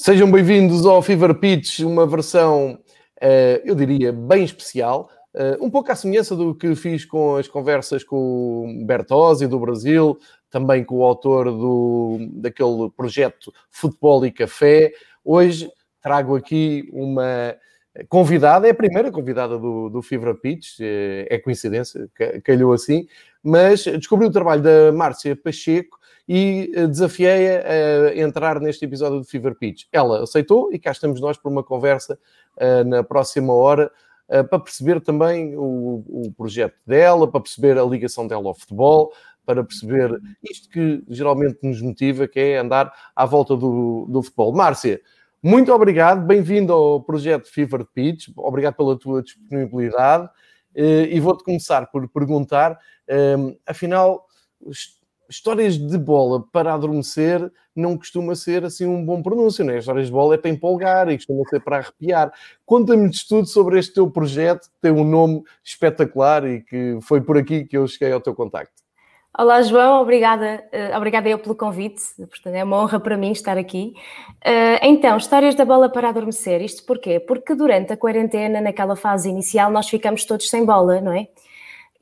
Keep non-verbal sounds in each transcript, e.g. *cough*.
Sejam bem-vindos ao Fever Pitch, uma versão, uh, eu diria, bem especial, uh, um pouco à semelhança do que fiz com as conversas com o Bertozzi do Brasil, também com o autor do, daquele projeto Futebol e Café. Hoje trago aqui uma convidada, é a primeira convidada do, do Fever Pitch, é, é coincidência, calhou assim, mas descobri o trabalho da Márcia Pacheco, e eh, desafiei-a a entrar neste episódio do Fever Pitch. Ela aceitou e cá estamos nós para uma conversa uh, na próxima hora uh, para perceber também o, o, projeto dela, para perceber a ligação dela ao futebol, para perceber isto que geralmente nos motiva, que é andar à volta do, do futebol. Márcia, muito obrigado, bem-vindo ao projeto Fever Pitch, obrigado pela tua disponibilidade e vou-te começar por perguntar, afinal histórias de bola para adormecer não costuma ser assim um bom pronúncio, né? Histórias de bola é para empolgar e costuma ser para arrepiar. Conta-me de tudo sobre este teu projeto, tem um nome espetacular e que foi por aqui que eu cheguei ao teu contacto. Olá, João, obrigada, uh, obrigada eu pelo convite, portanto é uma honra para mim estar aqui. Uh, então, histórias da bola para adormecer, isto porquê? Porque durante a quarentena, naquela fase inicial, nós ficamos todos sem bola, não é?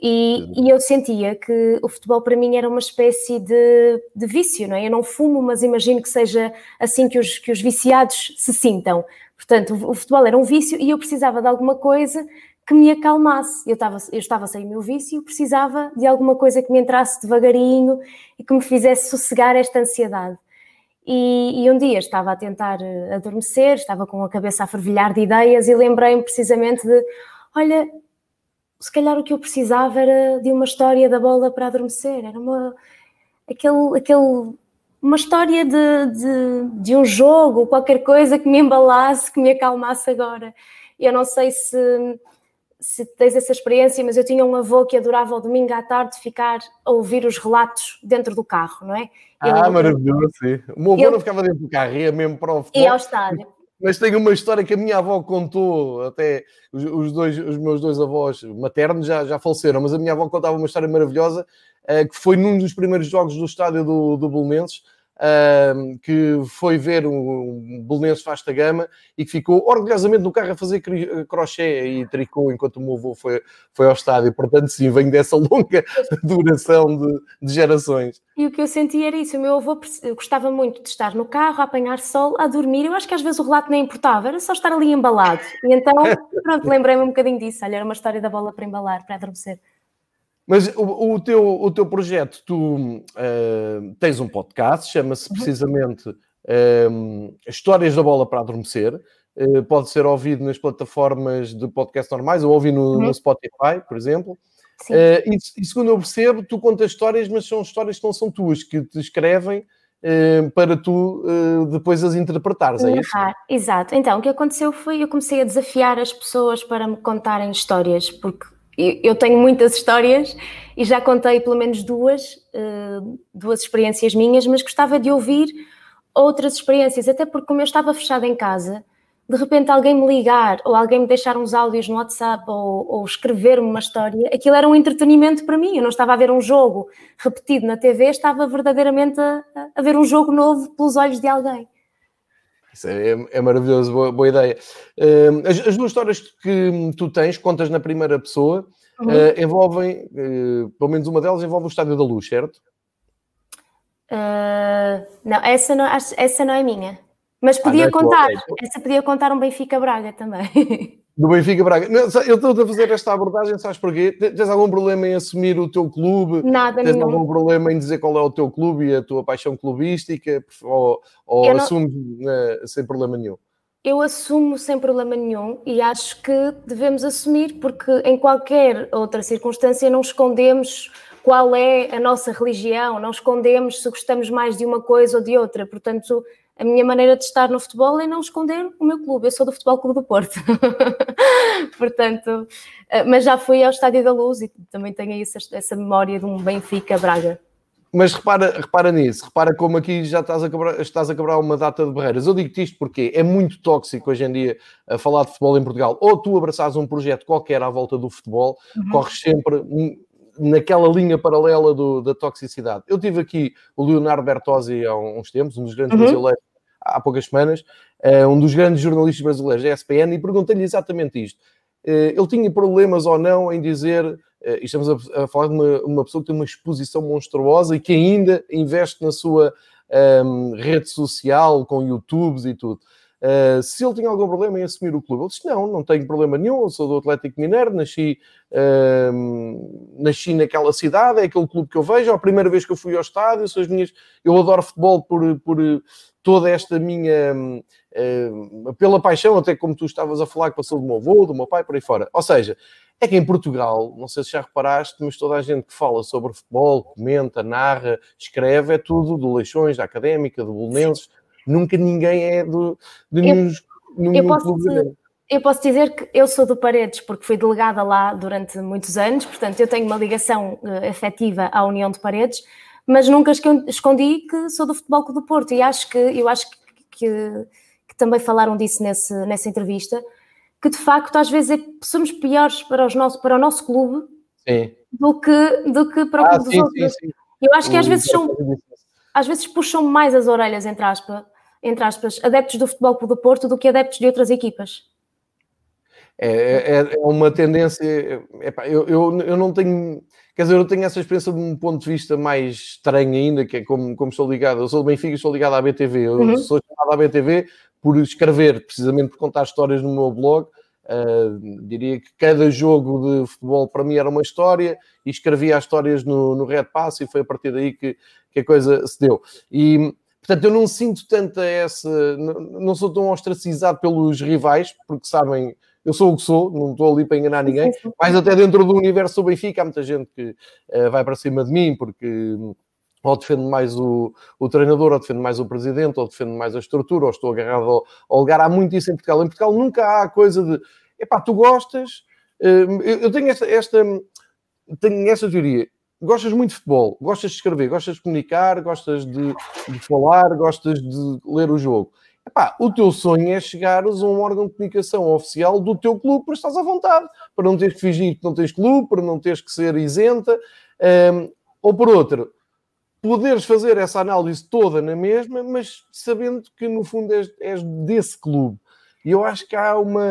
E, e, eu sentia que o futebol para mim era uma espécie de, de, vício, não é? Eu não fumo, mas imagino que seja assim que os, que os viciados se sintam. Portanto, o, o futebol era um vício e eu precisava de alguma coisa que me acalmasse. Eu estava, eu estava sem o meu vício, precisava de alguma coisa que me entrasse devagarinho e que me fizesse sossegar esta ansiedade. E, e um dia estava a tentar eh, adormecer, estava com a cabeça a fervilhar de ideias e lembrei-me precisamente de: olha, se calhar o que eu precisava era de uma história da bola para adormecer, era uma, aquele, aquele, uma história de, de, de um jogo, qualquer coisa que me embalasse, que me acalmasse agora. Eu não sei se, se tens essa experiência, mas eu tinha um avô que adorava ao domingo à tarde ficar a ouvir os relatos dentro do carro, não é? Ele, ah, maravilhoso, sim. O meu avô ele, não ficava dentro do carro, ia mesmo para o futebol. Ia ao estádio mas tenho uma história que a minha avó contou, até os, dois, os meus dois avós maternos já, já faleceram, mas a minha avó contava uma história maravilhosa, uh, que foi num dos primeiros jogos do estádio do, do Belenenses, que foi ver um, Belenenses Fasta Gama e que ficou orgulhosamente no carro a fazer crochê e tricô enquanto o meu avô foi, foi ao estádio. Portanto, sim, venho dessa *laughs* longa duração de, de gerações. E o que eu senti era isso. O meu avô gostava muito de estar no carro, a apanhar sol, a dormir. Eu acho que às vezes o relato nem importava, era só estar ali embalado. E então, *laughs* pronto, lembrei-me um bocadinho disso. Olha, era uma história da bola para embalar, para adormecer. Mas o, o, teu, o teu projeto, tu uh, tens um podcast, chama-se uhum. precisamente uh, Histórias da Bola para Adormecer. Uh, pode ser ouvido nas plataformas de podcast normais ou ouvir no, uhum. no Spotify, por exemplo. E, e, segundo eu percebo, tu contas histórias, mas são histórias que não são tuas, que te escrevem para tu depois as interpretares, é isso? Exato. Então, o que aconteceu foi eu comecei a desafiar as pessoas para me contarem histórias, porque eu tenho muitas histórias e já contei pelo menos duas, eh, duas experiências minhas, mas gostava de ouvir outras experiências, até porque como eu estava fechada em casa, de repente alguém me ligar ou alguém me deixar uns áudios no WhatsApp ou, ou escrever-me uma história, aquilo era um entretenimento para mim. Eu não estava a ver um jogo repetido na TV, estava verdadeiramente a, a ver um jogo novo pelos olhos de alguém. Isso é, é maravilhoso, boa, boa ideia. Uh, as, as, duas histórias que tu tens, contas na primeira pessoa, uhum. uh, envolvem, uh, pelo menos uma delas envolve o Estádio da Luz, certo? Eh, não, essa não, essa não é minha. Mas podia ah, é contar, essa podia contar um Benfica Braga também. *laughs* Do Benfica Braga. Não, eu estou a fazer esta abordagem, sabes porquê? Tens algum problema em assumir o teu clube? Nada, Tens nenhum. algum problema em dizer qual é o teu clube e a tua paixão clubística? Ou, ou não... assumes né, sem problema nenhum? Eu assumo sem problema nenhum e acho que devemos assumir, porque em qualquer outra circunstância não escondemos qual é a nossa religião, não escondemos se gostamos mais de uma coisa ou de outra. Portanto, a minha maneira de estar no futebol é não esconder o meu clube. Eu sou do Futebol Clube do Porto. *laughs* Portanto, eh, mas já fui ao Estádio da Luz e também tenho essa, essa memória de um Benfica Braga. Mas repara, repara nisso, repara como aqui já estás a, quebrar, estás a quebrar uma data de barreiras. Eu digo-te isto porque é muito tóxico hoje em dia a falar de futebol em Portugal. Ou tu abraças um projeto qualquer à volta do futebol, uhum. corres sempre naquela linha paralela do, da toxicidade. Eu tive aqui o Leonardo Bertozzi há uns tempos, um dos grandes uhum. brasileiros, há poucas semanas, uh, um dos grandes jornalistas brasileiros da ESPN, e perguntei-lhe exatamente isto. Uh, ele tinha problemas ou não em dizer, uh, e estamos a, falar de uma, uma, pessoa que tem uma exposição monstruosa e que ainda investe na sua um, rede social, com YouTubes e tudo. Uh, se ele tinha algum problema em assumir o clube, ele disse: Não, não tenho problema nenhum. Eu sou do Atlético Mineiro, nasci, uh, nasci naquela cidade, é aquele clube que eu vejo. É a primeira vez que eu fui ao estádio, as minhas. Eu adoro futebol por, por toda esta minha. Uh, pela paixão, até como tu estavas a falar, que passou do meu avô, do meu pai, por aí fora. Ou seja, é que em Portugal, não sei se já reparaste, mas toda a gente que fala sobre futebol, comenta, narra, escreve, é tudo do Leixões, da Académica, do Bolonenses nunca ninguém é do, de nenhum, nenhum eu posso clube eu posso dizer que eu sou do Paredes porque fui delegada lá durante muitos anos, portanto eu tenho uma ligação uh, afetiva à União de Paredes, mas nunca escondi que sou do Futebol Clube do Porto e acho que eu acho que, que, que, também falaram disso nesse, nessa entrevista, que de facto às vezes é, somos piores para, os nosso, para o nosso clube sim. do que, do que para o ah, clube sim, dos outros. Sim, eu acho que às vezes são às vezes puxam mais as orelhas entre aspas entre aspas, adeptos do Futebol Clube do Porto do que adeptos de outras equipas. É, é, é uma tendência. Epá, eu, eu, eu não tenho. Quer dizer, eu tenho essa experiência de um ponto de vista mais estranho ainda, que é como, como estou ligado. Eu sou do Benfica e estou ligado à BTV. Eu uhum. sou chamado à BTV por escrever, precisamente por contar histórias no meu blog. Uh, diria que cada jogo de futebol para mim era uma história e escrevia as histórias no, no Red Pass e foi a partir daí que, que a coisa se deu. E Portanto, eu não sinto tanta essa. Não sou tão ostracizado pelos rivais, porque sabem, eu sou o que sou, não estou ali para enganar ninguém. Mas até dentro do universo do Benfica, há muita gente que uh, vai para cima de mim, porque ou defendo mais o, o treinador, ou defendo mais o presidente, ou defendo mais a estrutura, ou estou agarrado ao, ao lugar. Há muito isso em Portugal. Em Portugal nunca há a coisa de epá, tu gostas. Uh, eu, eu tenho esta, esta, tenho esta teoria gostas muito de futebol, gostas de escrever, gostas de comunicar, gostas de, de falar, gostas de ler o jogo. Epá, o teu sonho é chegares a um órgão de comunicação oficial do teu clube para estás à vontade, para não teres que fingir que não tens clube, para não teres que ser isenta, um, ou por outro, poderes fazer essa análise toda na mesma, mas sabendo que no fundo és, és desse clube. E eu acho que há uma.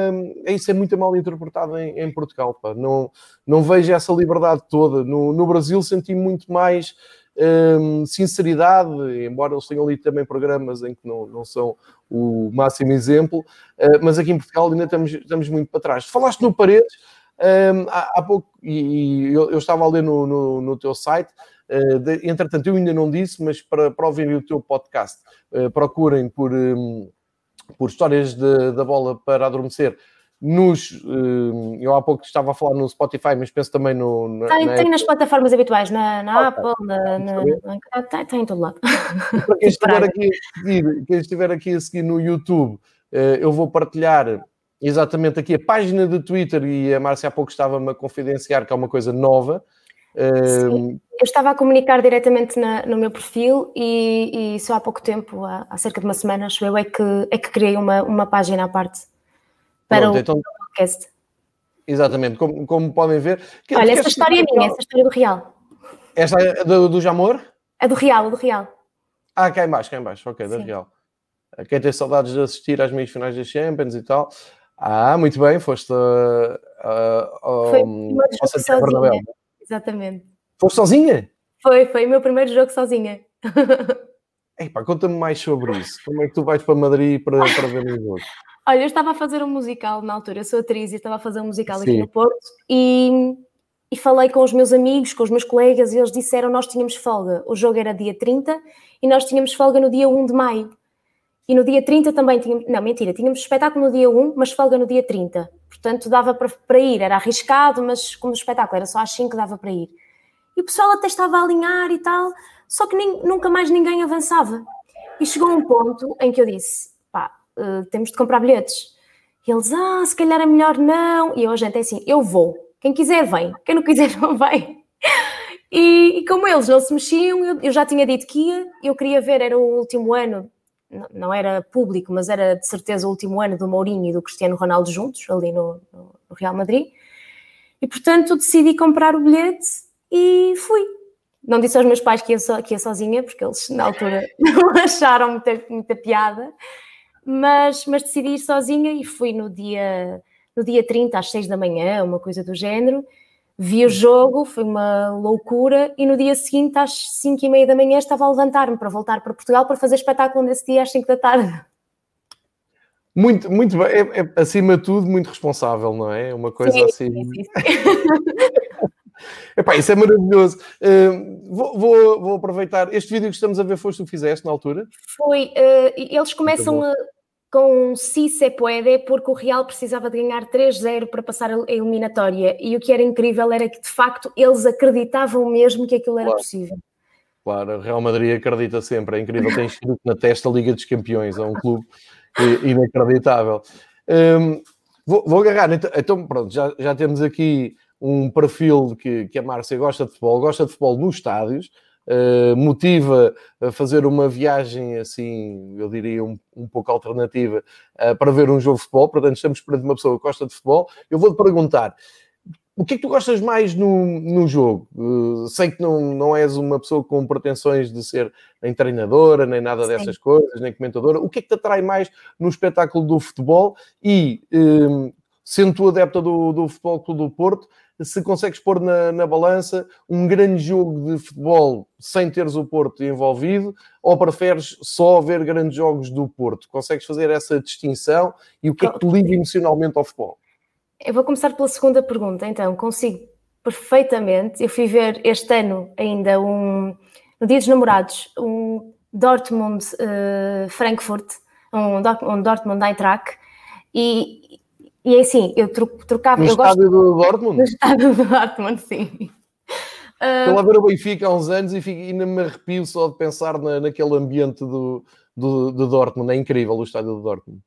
Isso é muito mal interpretado em, em Portugal. Pá. Não, não vejo essa liberdade toda. No, no Brasil senti muito mais hum, sinceridade, embora eles tenham ali também programas em que não, não são o máximo exemplo, uh, mas aqui em Portugal ainda estamos, estamos muito para trás. Falaste no Paredes, um, há, há, pouco, e, e eu, eu, estava a ler no, no, no teu site. Uh, de, entretanto, eu ainda não disse, mas para, para ouvirem o teu podcast, uh, procurem por. Um, por histórias da bola para adormecer. Nos, eh, eu há pouco estava a falar no Spotify, mas penso também no. Na, tem, na tem nas plataformas habituais, na, na ah, Apple, na, na, na, tem, tem em todo lado. para quem *laughs* estiver, aqui a seguir, quem estiver aqui a seguir no YouTube, eh, eu vou partilhar exatamente aqui a página de Twitter e a Márcia há pouco estava-me a confidenciar que é uma coisa nova. Sim, eu estava a comunicar diretamente na, no meu perfil e, e, só há pouco tempo, há, há, cerca de uma semana, acho eu, é que, é que criei uma, uma página à parte para Pronto, o então, podcast. Exatamente, como, como podem ver. Que, Olha, essa história é minha, essa história é do Real. Esta é do, do Jamor? É do Real, do Real. Ah, cá em baixo, cá em baixo, ok, do Real. Quem tem saudades de assistir às meias finais da Champions e tal. Ah, muito bem, foste uh, uh, Foi uma ao Exatamente. Foste sozinha? Foi, foi o meu primeiro jogo sozinha. *laughs* Epá, conta-me mais sobre isso. Como é que tu vais para Madrid para, para ver o jogo? Olha, eu estava a fazer um musical na altura, eu sou atriz e estava a fazer um musical Sim. aqui no Porto e, e falei com os meus amigos, com os meus colegas e eles disseram nós tínhamos folga. O jogo era dia 30 e nós tínhamos folga no dia 1 de maio. E no dia 30 também tínhamos, não, mentira, tínhamos espetáculo no dia 1, mas folga no dia 30. Portanto, dava para, para ir, era arriscado, mas como o espetáculo era só às 5, dava para ir. E o pessoal até estava a alinhar e tal, só que nem, nunca mais ninguém avançava. E chegou um ponto em que eu disse: uh, temos de comprar bilhetes. E eles, ah, se calhar é melhor não. E eu, a gente, é assim: eu vou. Quem quiser, vem. Quem não quiser, *laughs* não vem. E, e como eles não se mexiam, eu, eu, já tinha dito que ia. Eu queria ver, era o último ano, não, não era público, mas era de certeza o último ano do Mourinho e do Cristiano Ronaldo juntos, ali no, no Real Madrid. E portanto decidi comprar o bilhete e fui. Não disse aos meus pais que ia, so, que ia sozinha, porque eles na altura *laughs* não acharam muita, muita piada, mas, mas decidi ir sozinha e fui no dia, no dia 30 às 6 da manhã, uma coisa do género. Vi o jogo, foi uma loucura, e no dia seguinte, às 5 e meia da manhã, estava a levantar-me para voltar para Portugal para fazer espetáculo nesse dia às 5 da tarde. Muito, muito bem, é, é, acima de tudo, muito responsável, não é? Uma coisa sim, assim. Sim, sim. *laughs* Epá, isso é maravilhoso. Uh, vou, vou, vou, aproveitar. Este vídeo que estamos a ver, foste tu que fizeste na altura? Foi. Uh, eles começam a, com si se puede, porque o Real precisava de ganhar 3-0 para passar a eliminatória. E o que era incrível era que, de facto, eles acreditavam mesmo que aquilo era claro. possível. Claro, o Real Madrid acredita sempre. É incrível, tem escrito na testa a Liga dos Campeões. É um clube inacreditável. Um, vou, vou, agarrar. Então, então, pronto, já, já temos aqui um perfil que, que a Márcia gosta de futebol, gosta de futebol nos estádios, uh, motiva a fazer uma viagem assim, eu diria, um, um pouco alternativa uh, para ver um jogo de futebol. Portanto, estamos perante uma pessoa que gosta de futebol. Eu vou-te perguntar. O que é que tu gostas mais no, no jogo? Uh, sei que não, não és uma pessoa com pretensões de ser nem treinadora, nem nada Sim. dessas coisas, nem comentadora. O que é que te atrai mais no espetáculo do futebol? E, sendo tu adepta do, do Futebol Clube do Porto, se consegues pôr na, na balança um grande jogo de futebol sem teres o Porto envolvido, ou preferes só ver grandes jogos do Porto? Consegues fazer essa distinção e o que é que te liga emocionalmente ao futebol? Eu vou começar pela segunda pergunta, então, consigo perfeitamente. Eu fui ver este ano ainda um, no Dia dos Namorados, um Dortmund-Frankfurt, uh, um, um Dortmund-Eintracht, e e é assim, eu trocava. No eu estádio gosto... do *laughs* Dortmund? No estádio do Dortmund, sim. Estou uh... a ver o Benfica há uns anos e, fico, ainda me arrepio só de pensar na, naquele ambiente do, do, do Dortmund. É incrível o estádio do Dortmund.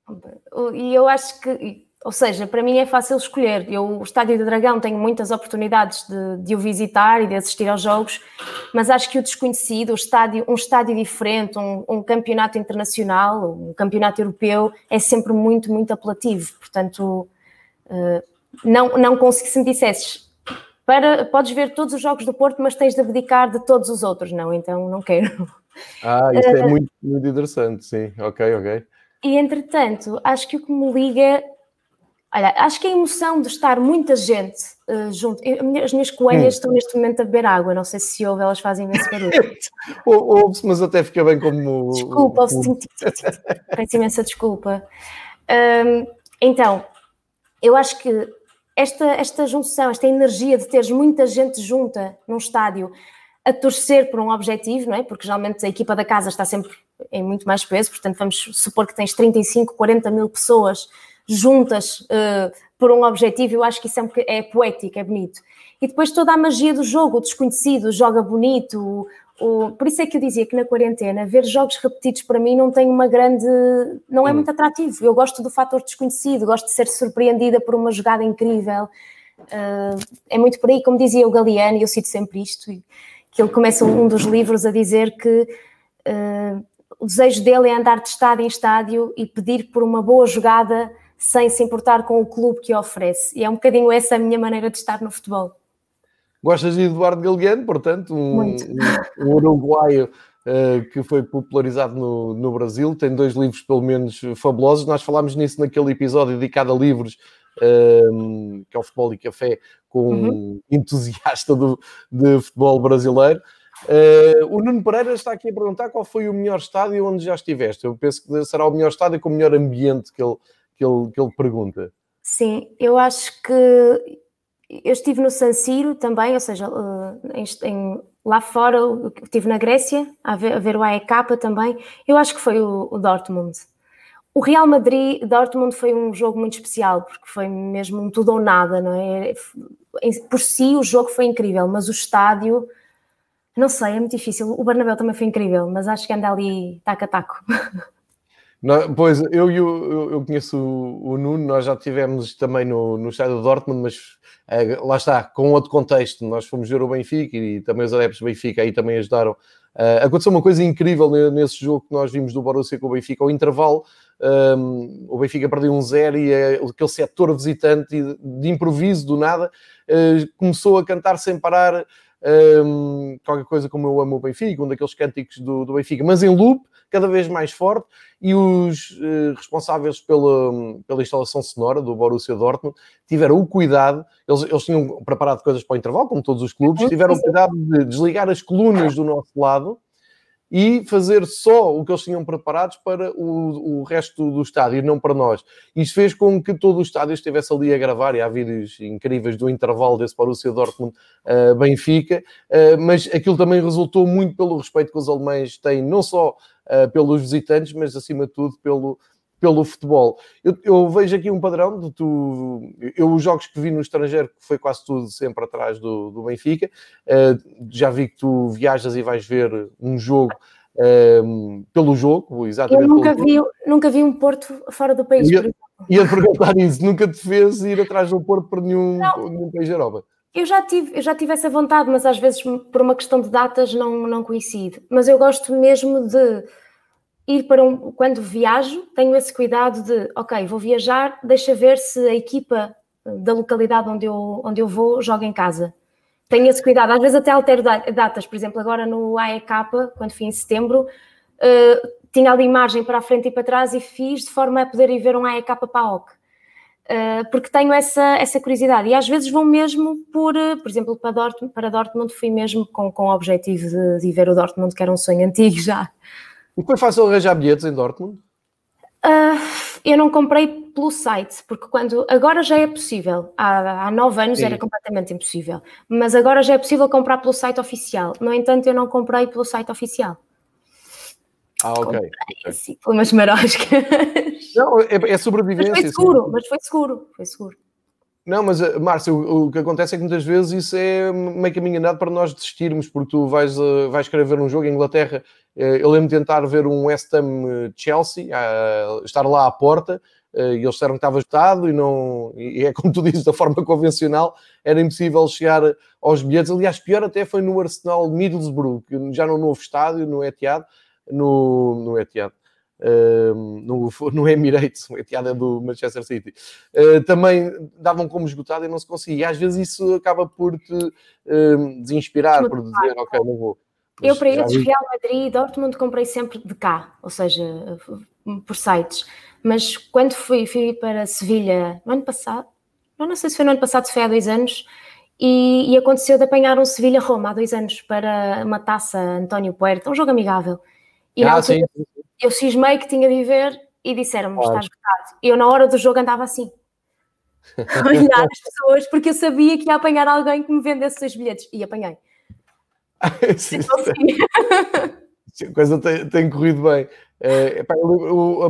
E eu acho que ou seja, para mim é fácil escolher. Eu, o Estádio do Dragão, tenho muitas oportunidades de, de, o visitar e de assistir aos jogos, mas acho que o desconhecido, o estádio, um estádio diferente, um, um campeonato internacional, um campeonato europeu, é sempre muito, muito apelativo. Portanto, uh, não, não consigo, se me dissesses, para, podes ver todos os jogos do Porto, mas tens de abdicar de todos os outros. Não, então não quero. Ah, isso é muito, muito interessante, sim. Ok, ok. E entretanto, acho que o que me liga Olha, acho que a emoção de estar muita gente uh, junto. as minhas coelhas hum. estão neste momento a beber água, não sei se ouve, elas fazem esse barulho. *laughs* Ouve-se, mas até fica bem como. Desculpa, ouve-se. Peço imensa desculpa. Um, então, eu acho que esta, esta junção, esta energia de teres muita gente junta num estádio a torcer por um objetivo, não é? Porque geralmente a equipa da casa está sempre em muito mais peso, portanto, vamos supor que tens 35, 40 mil pessoas juntas uh, por um objetivo, eu acho que isso é, um, é poético, é bonito. E depois toda a magia do jogo, o desconhecido, joga bonito. O, o, por isso é que eu dizia que na quarentena ver jogos repetidos para mim não tem uma grande. não é hum. muito atrativo. Eu gosto do fator desconhecido, gosto de ser surpreendida por uma jogada incrível. Uh, é muito por aí, como dizia o Galeano, e eu cito sempre isto, que ele começa um dos livros a dizer que uh, o desejo dele é andar de estádio em estádio e pedir por uma boa jogada sem se importar com o clube que oferece. E é um bocadinho essa a minha maneira de estar no futebol. Gostas de Eduardo Galeano, portanto, um, um, um uruguaio uh, que foi popularizado no, no Brasil, tem dois livros pelo menos fabulosos. Nós falámos nisso naquele episódio dedicado a livros, uh, que é o Futebol e Café, com uhum. um entusiasta do, de futebol brasileiro. Uh, o Nuno Pereira está aqui a perguntar qual foi o melhor estádio onde já estiveste. Eu penso que será o melhor estádio com o melhor ambiente que ele, que ele, que ele pergunta. Sim, eu acho que eu estive no San Siro também, ou seja, eh, em, em, lá fora, estive na Grécia a ver, a ver o AEK também. Eu acho que foi o, o Dortmund. O Real Madrid Dortmund foi um jogo muito especial, porque foi mesmo um tudo ou nada, não é? Por si o jogo foi incrível, mas o estádio, não sei, é muito difícil. O Bernabéu também foi incrível, mas acho que anda ali taco a taco. *laughs* Não, pois, eu, eu, eu conheço o, o, Nuno, nós já tivemos também no, no estádio de Dortmund, mas é, lá está, com outro contexto. Nós fomos ver o Benfica e também os adeptos do Benfica aí também ajudaram. Uh, aconteceu uma coisa incrível nesse jogo que nós vimos do Borussia com o Benfica. Ao intervalo, um, o Benfica perdeu um zero e é, aquele setor visitante de improviso, do nada, uh, começou a cantar sem parar um, qualquer coisa como eu amo o Benfica, um daqueles cânticos do, do Benfica, mas em loop, cada vez mais forte, e os uh, responsáveis pela, pela instalação sonora do Borussia Dortmund tiveram o cuidado, eles, eles tinham preparado coisas para o intervalo, como todos os clubes, uhum. tiveram o cuidado de desligar as colunas do nosso lado e fazer só o que eles tinham preparados para o, o resto do estádio, não para nós. Isto fez com que todo o estádio estivesse ali a gravar, e há vídeos incríveis do intervalo desse Borussia Dortmund uh, Benfica, uh, mas aquilo também resultou muito pelo respeito que os alemães têm, não só uh, pelos visitantes, mas acima de tudo pelo, pelo futebol. Eu, eu, vejo aqui um padrão de tu. Eu, os jogos que vi no estrangeiro, que foi quase tudo sempre atrás do, do Benfica, uh, já vi que tu viajas e vais ver um jogo. Uh, pelo jogo, exatamente. Eu nunca vi, nunca vi um Porto fora do país. Ia, ia perguntar isso, nunca te fez ir atrás do Porto para nenhum, nenhum país da Europa. Eu já, tive, eu já tive essa vontade, mas às vezes por uma questão de datas não, não coincide. Mas eu gosto mesmo de ir para um. Quando viajo, tenho esse cuidado de, ok, vou viajar, deixa ver se a equipa da localidade onde eu, onde eu vou joga em casa. Tenho esse cuidado. Às vezes até altero datas. Por exemplo, agora no AEK, quando fui em setembro, uh, tinha ali imagem para a frente e para trás e fiz de forma a poder ir ver um AEK PAOK. Uh, porque tenho essa, essa curiosidade. E às vezes vou mesmo por, uh, por exemplo, para Dortmund, para Dortmund fui mesmo com, com o objetivo de, de ver o Dortmund, que era um sonho antigo já. E foi fácil arranjar bilhetes em Dortmund? Uh, eu não comprei pelo site, porque quando agora já é possível, há, há nove anos Sim. era completamente impossível, mas agora já é possível comprar pelo site oficial. No entanto, eu não comprei pelo site oficial. Ah, ok. Comprei, sim, foi umas maroscas. Não, é, é sobrevivência. Mas foi seguro, mas foi seguro, foi seguro. Não, mas eh, Márcio, o, o, que acontece é que muitas vezes isso é meio caminho andado para nós desistirmos, porque tu vais, uh, vais querer ver um jogo em Inglaterra. Uh, eu lembro de tentar ver um West Ham Chelsea, estar lá à porta, e eles disseram que estava esgotado e não. E é como tu dizes, da forma *laughs* convencional, era impossível chegar aos bilhetes. Aliás, pior até foi no Arsenal Middlesbrough, já no novo estádio, no Etihad, no, no Etihad no, *laughs* no Emirates, a Etihad é do Manchester City, uh, também davam como esgotado e não se conseguia. E às vezes isso acaba por te uh, desinspirar, por dizer, ok, não vou. Eu para estes Real Madrid e Dortmund comprei sempre de cá, ou seja, por sites. Mas quando fui, fui para Sevilha no ano passado, não sei se foi no ano passado, se foi há dois anos, e, e aconteceu de apanhar um Sevilha-Roma há dois anos para uma taça António Puerta, um jogo amigável. E ah, sim eu cismei que tinha de ver e disseram-me, está esgotado. Eu, na hora do jogo, andava assim, *laughs* a olhar as pessoas, porque eu sabia que ia apanhar alguém que me vendesse os bilhetes. E apanhei. *laughs* sim, a coisa tem, tem, corrido bem. É,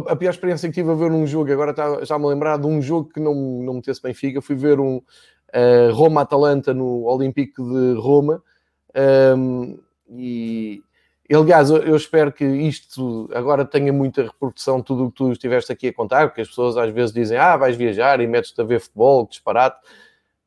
a pior experiência que tive a ver num jogo, agora está, já me a lembrar de um jogo que não, não metesse Benfica, fui ver um uh, Roma-Atalanta no Olímpico de Roma. Um, e e, aliás, eu espero que isto agora tenha muita repercussão, tudo o que tu estiveste aqui a contar, porque as pessoas às vezes dizem, ah, vais viajar e metes-te a ver futebol, que disparate.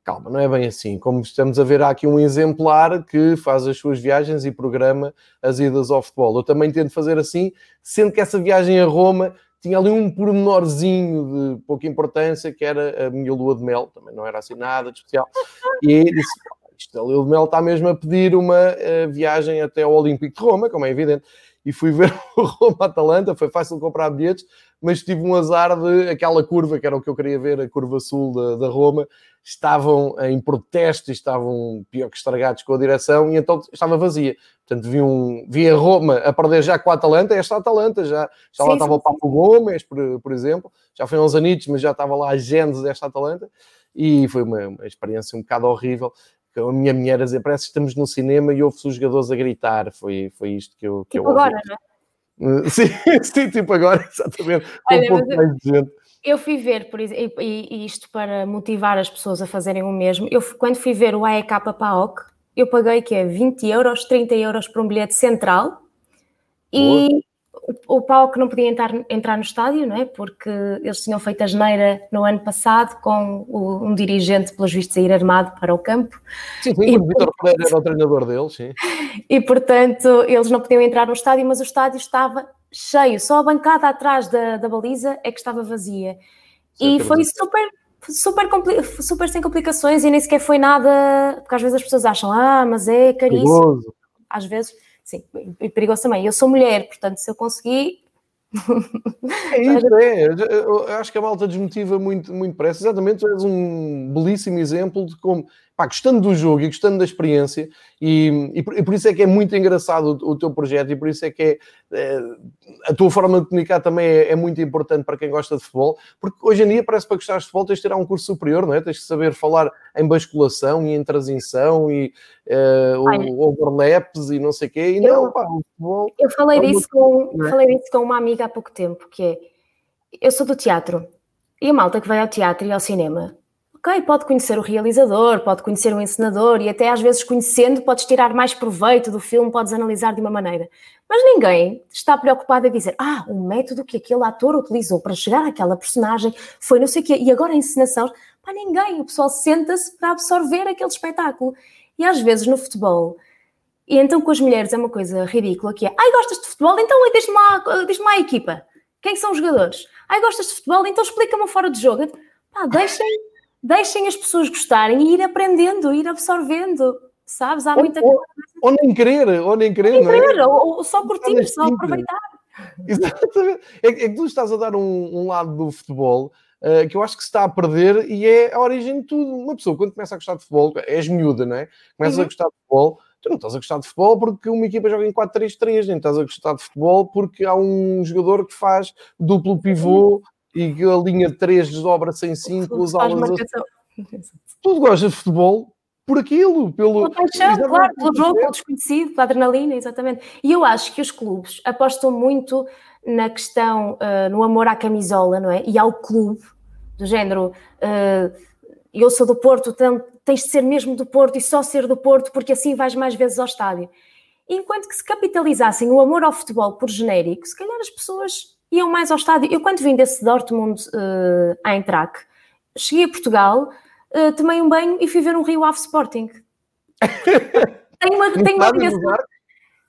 Calma, não é bem assim. Como estamos a ver, há aqui um exemplar que faz as suas viagens e programa as idas ao futebol. Eu também tento fazer assim, sendo que essa viagem a Roma tinha ali um pormenorzinho de pouca importância, que era a minha lua de mel, também não era assim nada de especial. E disse, isto, a Lil Mel está mesmo a pedir uma uh, viagem até ao Olímpico de Roma, como é evidente. E fui *laughs* ver o Roma-Atalanta, foi fácil comprar bilhetes, mas tive um azar de aquela curva, que era o que eu queria ver, a curva sul da, da Roma, estavam em protesto, estavam pior que estragados com a direção, e então estava vazia. Portanto, vi, um, vi a Roma a perder já com a Atalanta, esta Atalanta, já, já sim, lá estava sim, o Papo Gomes, por, por exemplo, já foi uns anitos, mas já estava lá a Gênesis desta Atalanta, e foi uma, uma experiência um bocado horrível a minha mulher a dizer, parece que estamos no cinema e ouve-se os jogadores a gritar. Foi, foi isto que eu, que tipo eu ouvi. agora, não é? *laughs* Sim, sim, tipo agora, *laughs* exatamente. Olha, um pouco mais de gente. Eu fui ver, por exemplo, e, e, isto para motivar as pessoas a fazerem o mesmo, eu quando fui ver o AEK PAOC, eu paguei que é 20 euros, 30 euros por um bilhete central Boa. e o, o Pau que não podia entrar, entrar no estádio, não é? Porque eles tinham feito a geneira no ano passado com o, um dirigente, pelos vistos, a ir armado para o campo. Sim, sim, e, o Vitor Pereira era o treinador deles, sim. *laughs* E, portanto, eles não podiam entrar no estádio, mas o estádio estava cheio. Só a bancada atrás da, da baliza é que estava vazia. Sim, e foi super super, super sem complicações e nem sequer foi nada, porque às vezes as pessoas acham, ah, mas é caríssimo. Perigoso. Às vezes, sim, e perigoso também. Eu sou mulher, portanto, se eu conseguir, é isso, é. Eu acho que a malta desmotiva muito, muito pressa. Exatamente, tu és um belíssimo exemplo de como, pá, gostando do jogo e gostando da experiência, e, e, por, e por, isso é que é muito engraçado o, o, teu projeto, e por isso é que é, é a tua forma de comunicar também é, é, muito importante para quem gosta de futebol, porque hoje em dia parece que para gostar de futebol tens de tirar um curso superior, não é? Tens de saber falar em basculação e em transição e uh, overlaps e não sei o quê, e eu, não, pá, o futebol... Eu falei, é disso com, é? falei disso com uma amiga há pouco tempo, que é, eu sou do teatro, e a malta que vai ao teatro e ao cinema ok, pode conhecer o realizador, pode conhecer o encenador e até às vezes conhecendo podes tirar mais proveito do filme, podes analisar de uma maneira. Mas ninguém está preocupado a dizer, ah, o método que aquele ator utilizou para chegar àquela personagem foi não sei o quê, e agora a encenação, para ninguém, o pessoal senta-se para absorver aquele espetáculo. E às vezes no futebol, e então com as mulheres é uma coisa ridícula que é, ai, gostas de futebol? Então diz-me lá, diz lá a equipa. Quem são os jogadores? Ai, gostas de futebol? Então explica-me fora de jogo. Pá, deixem deixem as pessoas gostarem e ir aprendendo, ir absorvendo, sabes? Há muita ou, ou, nem querer, ou nem querer, nem querer é? ou, ou, só curtir, só aproveitar. Exatamente. É, é, que tu estás a dar um, um lado do futebol uh, que eu acho que se está a perder e é a origem de tudo. Uma pessoa, quando começa a gostar de futebol, és miúda, não é? Começas uhum. a gostar de futebol, tu não estás a gostar de futebol porque uma equipa joga em 4-3-3, nem estás a gostar de futebol porque há um jogador que faz duplo pivô e a linha 3 desdobra-se em 5, as aulas. Tudo gosta de futebol por aquilo, pelo. Paixão, claro, pelo jogo, pelo desconhecido, pela adrenalina, exatamente. E eu acho que os clubes apostam muito na questão, uh, no amor à camisola, não é? E ao clube, do género. Uh, eu sou do Porto, tens de ser mesmo do Porto e só ser do Porto, porque assim vais mais vezes ao estádio. Enquanto que se capitalizassem o amor ao futebol por genérico, se calhar as pessoas iam mais ao estádio. Eu, quando vim desse Dortmund uh, à Eintracht, cheguei a Portugal, uh, tomei um banho e fui ver um Rio Ave Sporting. *laughs* tenho uma, tenho uma ligação.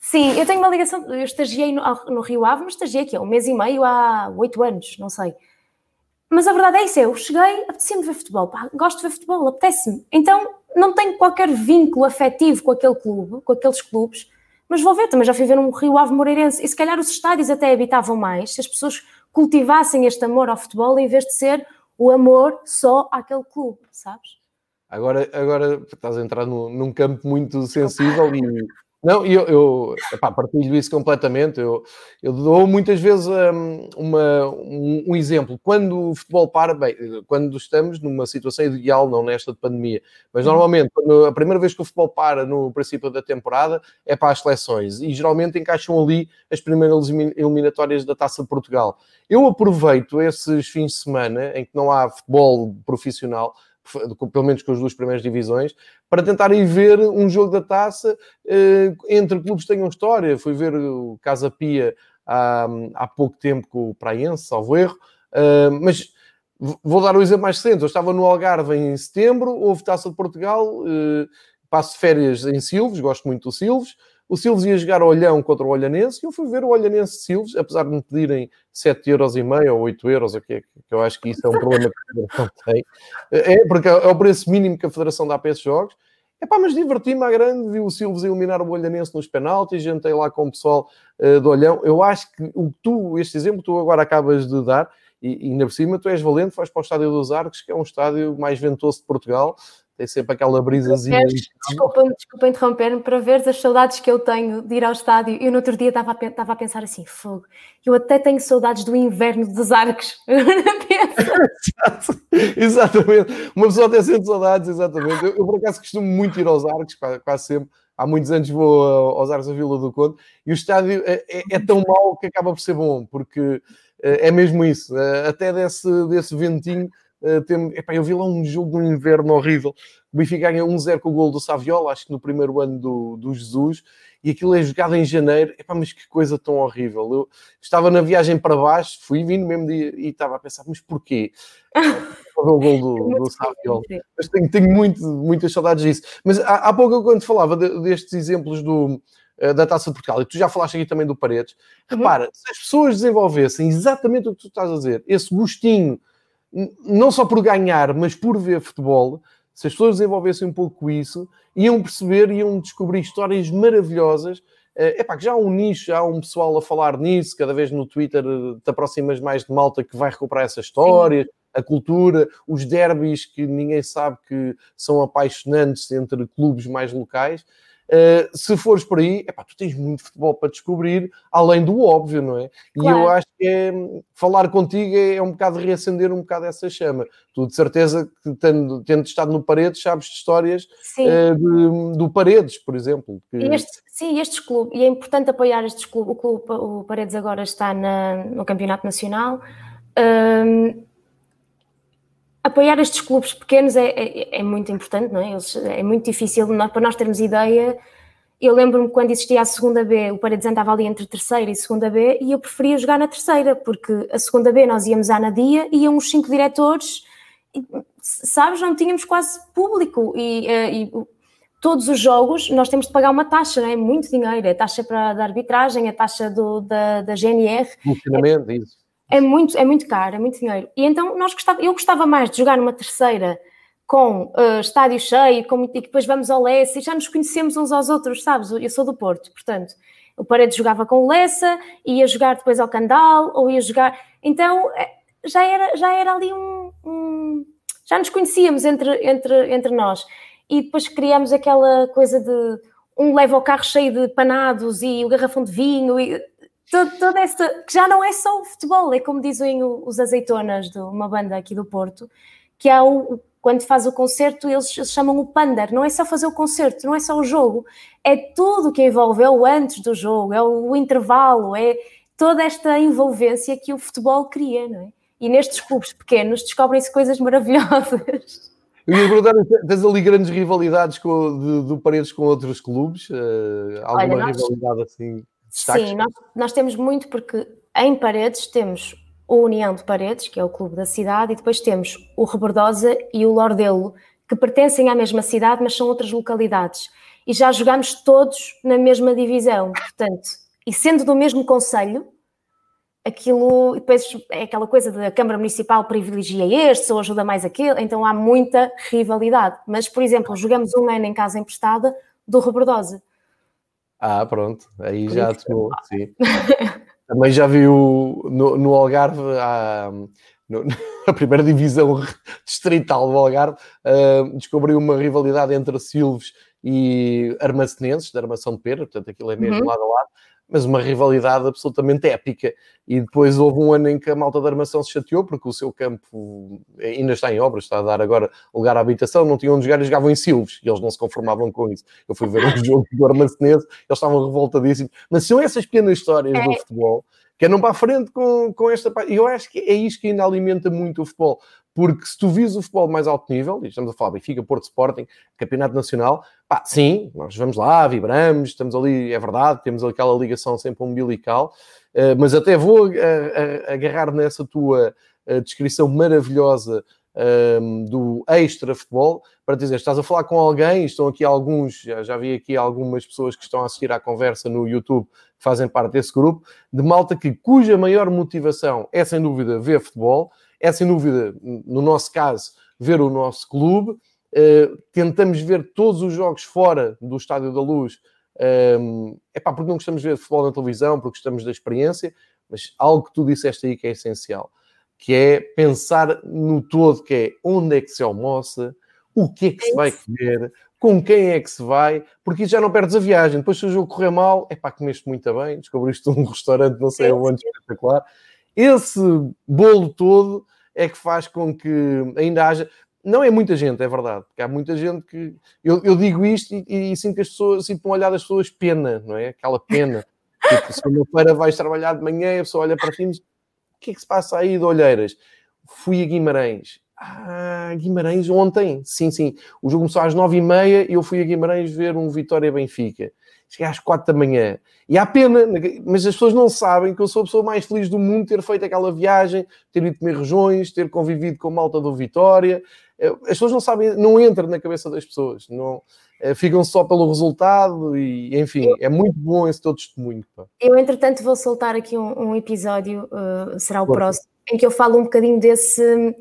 Sim, eu tenho uma ligação. Eu estagiei no, no Rio Ave, mas estagiei aqui há um mês e meio, há oito anos, não sei. Mas a verdade é isso, eu cheguei, apetecia-me ver futebol, pá, gosto de ver futebol, apetece-me. Então não tenho qualquer vínculo afetivo com aquele clube, com aqueles clubes, mas vou ver, também já fui ver um Rio Ave Moreirense, e se calhar os estádios até habitavam mais, se as pessoas cultivassem este amor ao futebol em vez de ser o amor só àquele clube, sabes? Agora, agora estás a entrar num, num campo muito sensível e não, eu, eu epá, partilho isso completamente. Eu, eu dou muitas vezes um, uma, um, um, exemplo. Quando o futebol para, bem, quando estamos numa situação ideal, não nesta de pandemia, mas uhum. normalmente quando, a primeira vez que o futebol para no princípio da temporada é para as seleções e geralmente encaixam ali as primeiras eliminatórias da Taça de Portugal. Eu aproveito esses fins de semana em que não há futebol profissional pelo menos com as duas primeiras divisões, para tentarem ver um jogo da taça eh, entre clubes que tenham história. Fui ver o Casa Pia há, há pouco tempo com o Praense, salvo erro, eh, mas vou dar um exemplo mais recente. Eu estava no Algarve em setembro, houve Taça de Portugal, eh, passo férias em Silves, gosto muito do Silves, o Silves ia jogar Olhão contra o Olhanense e eu fui ver o Olhanense Silves, apesar de me pedirem 7,5€ ou 8 euros, que, que eu acho que isso é um problema que a Federação *laughs* tem. É, porque é o preço mínimo que a Federação dá para esses jogos. É pá, mas diverti-me à grande, vi o Silves eliminar o Olhanense nos penaltis, jantei lá com o pessoal uh, do Olhão. Eu acho que o tu, este exemplo que tu agora acabas de dar, e, e ainda por cima tu és valente, vais para o Estádio dos Arcos, que é um estádio mais ventoso de Portugal, tem sempre aquela brisazinha. Desculpa, desculpa interromper-me para ver as saudades que eu tenho de ir ao estádio. Eu no outro dia estava a, estava a pensar assim: fogo, eu até tenho saudades do inverno dos arcos. *laughs* exatamente, uma pessoa até sente saudades, exatamente. Eu, eu, por acaso costumo muito ir aos arcos, quase sempre. Há muitos anos vou aos Arcos da Vila do Conde e o estádio é, é, é tão mau que acaba por ser bom, porque é, é mesmo isso. É, até desse, desse ventinho tem, epá, eu vi lá um jogo de inverno horrível. O Benfica ganha 1-0 com o gol do Saviola, acho que no primeiro ano do, do Jesus, e aquilo é jogado em janeiro. Epá, mas que coisa tão horrível. Eu estava na viagem para baixo, fui vindo mesmo dia, e estava a pensar, mas porquê? *laughs* o gol do, do Saviola. Mas tenho, tenho muito, muitas saudades disso. Mas há, há pouco, quando falava de, destes exemplos do, eh, da Taça de Portugal, e tu já falaste aqui também do Paredes, uhum. repara, se as pessoas desenvolvessem exatamente o que tu estás a dizer, esse gostinho não só por ganhar, mas por ver futebol, se as pessoas desenvolvessem um pouco isso, iam perceber, iam descobrir histórias maravilhosas. É epá, que já há um nicho, há um pessoal a falar nisso, cada vez no Twitter eh, te aproximas mais de malta que vai recuperar essa história, a cultura, os derbys que ninguém sabe que são apaixonantes entre clubes mais locais. Uh, se fores por aí, epá, tu tens muito futebol para descobrir, além do óbvio, não é? Claro. E eu acho que é, falar contigo é, é, um bocado reacender um bocado essa chama. Tu, de certeza, que tendo, tendo estado no Paredes, sabes de histórias uh, de, do Paredes, por exemplo. Que... Este, sim, estes clubes, e é importante apoiar estes clubes. O clube, o Paredes agora está na, no Campeonato Nacional. Um, apoiar estes clubes pequenos é, é, é muito importante, não é? Eles, é muito difícil para nós termos ideia. Eu lembro-me quando existia a segunda B, o Paredes andava ali entre terceira e segunda B e eu preferia jogar na terceira, porque a segunda B nós íamos à Nadia, íamos cinco diretores, e, sabes, não tínhamos quase público e, eh, e, todos os jogos nós temos de pagar uma taxa, não é? Muito dinheiro, a taxa para da arbitragem, a taxa do, da, da GNR. Funcionamento, é, isso é muito, é muito caro, é muito dinheiro. E então nós gostava, eu gostava mais de jogar numa terceira com uh, estádio cheio com, e depois vamos ao Lessa e já nos conhecemos uns aos outros, sabes? Eu sou do Porto, portanto, o Paredes jogava com o Lessa, ia jogar depois ao Candal, ou ia jogar. Então eh, já era, já era ali um, um. já nos conhecíamos entre, entre, entre nós. E depois criamos aquela coisa de um leva o carro cheio de panados e o garrafão de vinho. E, toda esta, que já não é só o futebol, é como dizem os azeitonas de uma banda aqui do Porto, que há o, quando faz o concerto, eles, eles, chamam o pander, não é só fazer o concerto, não é só o jogo, é tudo que envolve, é o antes do jogo, é o intervalo, é toda esta envolvência que o futebol cria, não é? E nestes clubes pequenos descobrem-se coisas maravilhosas. Eu ia perguntar, tens ali grandes rivalidades com, de, de Paredes com outros clubes? Uh, alguma Olha, nós, rivalidade assim? Destaques? Sim, nós, nós temos muito porque em Paredes temos o União de Paredes, que é o clube da cidade, e depois temos o Rebordosa e o Lordelo, que pertencem à mesma cidade, mas são outras localidades. E já jogamos todos na mesma divisão, portanto, e sendo do mesmo conselho, aquilo, depois é aquela coisa da Câmara Municipal privilegia este ou ajuda mais aquele, então há muita rivalidade. Mas, por exemplo, jogamos um ano em casa emprestada do Rebordosa. Ah, pronto, aí Por já tomou, sim. *laughs* Também já viu no, no Algarve, *laughs* a no, na primeira divisão *laughs* distrital do Algarve, uh, descobriu uma rivalidade entre Silves e Armacenenses, da Armação de Pedro, portanto aquilo é mesmo uhum. lado a lado, mas uma rivalidade absolutamente épica. E depois houve um ano em que a malta da armação se chateou, porque o seu campo ainda está em obras, está a dar agora lugar à habitação, não tinham onde jogar e jogavam em Silves, e eles não se conformavam com isso. Eu fui ver um *laughs* jogo do Armacenense, eles estavam revoltadíssimos. Mas são essas pequenas histórias é. do futebol que andam para a frente com, com esta. E eu acho que é isto que ainda alimenta muito o futebol. Porque se tu vis o futebol mais alto nível, e estamos a falar Benfica, Porto Sporting, Campeonato Nacional, pá, sim, nós vamos lá, vibramos, estamos ali, é verdade, temos aquela ligação sempre umbilical, uh, mas até vou agarrar nessa tua uh, descrição maravilhosa um, do extra futebol para dizer, estás a falar com alguém, estão aqui alguns, já, já vi aqui algumas pessoas que estão a assistir à conversa no YouTube que fazem parte desse grupo, de malta que, cuja maior motivação é sem dúvida ver futebol, é sem dúvida, no nosso caso, ver o nosso clube. Uh, tentamos ver todos os jogos fora do Estádio da Luz. Um, é pá, porque não gostamos de ver futebol na televisão, porque gostamos da experiência, mas algo que tu disseste aí que é essencial, que é pensar no todo, que é onde é que se almoça, o que é que se vai comer, com quem é que se vai, porque já não perdes a viagem. Depois, se o jogo correr mal, é pá, comeste muito bem, descobriste um *laughs* restaurante, não sei onde, espetacular. Esse bolo todo é que faz com que ainda haja. Não é muita gente, é verdade, porque há muita gente que. Eu, eu digo isto e, e, sinto que as pessoas, sinto um olhar das pessoas pena, não é? Aquela pena. *laughs* tipo, segunda-feira vais trabalhar de manhã e a pessoa olha para ti e diz: o que é que se passa aí de Olheiras? Fui a Guimarães. Ah, Guimarães ontem. Sim, sim. O jogo começou às nove e meia e eu fui a Guimarães ver um Vitória Benfica cheguei às quatro da manhã. E há pena, mas as pessoas não sabem que eu sou a pessoa mais feliz do mundo ter feito aquela viagem, ter ido comer regiões, ter convivido com malta do Vitória. Eh, as pessoas não sabem, não entra na cabeça das pessoas, não eh, ficam só pelo resultado e, enfim, é muito bom esse teu testemunho. Pá. Eu, entretanto, vou soltar aqui um, um episódio, uh, será o próximo, em que eu falo um bocadinho desse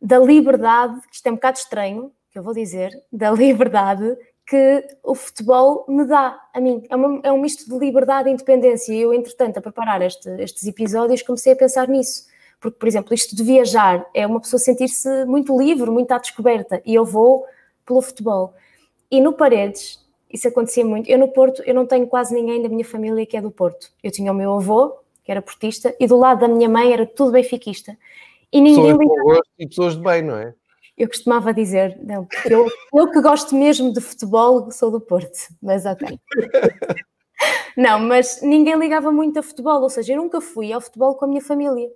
da liberdade, que isto é um bocado estranho, que eu vou dizer, da *laughs* liberdade que o futebol me dá a mim. É, uma, é um misto de liberdade e independência. E eu, entretanto, a preparar este, estes episódios, comecei a pensar nisso. Porque, por exemplo, isto de viajar é uma pessoa sentir-se muito livre, muito à descoberta. E eu vou pelo futebol. E no Paredes, isso acontecia muito. Eu no Porto, eu não tenho quase ninguém da minha família que é do Porto. Eu tinha o meu avô, que era portista, e do lado da minha mãe era tudo benfiquista. E ninguém pessoas e pessoas de bem, não é? Eu costumava dizer, não, eu, eu que gosto mesmo de futebol sou do Porto, mas ok. não, mas ninguém ligava muito a futebol, ou seja, eu nunca fui ao futebol com a minha família.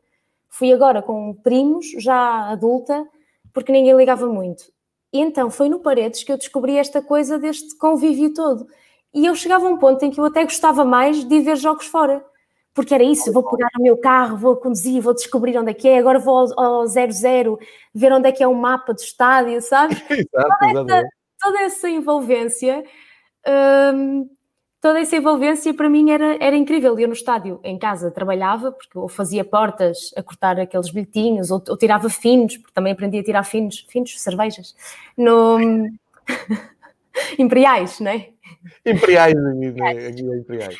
Fui agora com primos, já adulta, porque ninguém ligava muito. E então foi no Paredes que eu descobri esta coisa deste convívio todo. E eu chegava a um ponto em que eu até gostava mais de ver jogos fora porque era isso, vou pegar o meu carro, vou conduzir, vou descobrir onde é que é, agora vou ao 00 ver onde é que é o mapa do estádio, sabe? *laughs* Exato, toda, essa, toda essa envolvência, hum, toda essa envolvência para mim era, era incrível. Eu no estádio, em casa, trabalhava, porque eu fazia portas a cortar aqueles bilhetinhos, ou, ou tirava finos, porque também aprendi a tirar finos, finos, cervejas, no... *laughs* imperiais, não é? Imperiais, aqui é imperiais.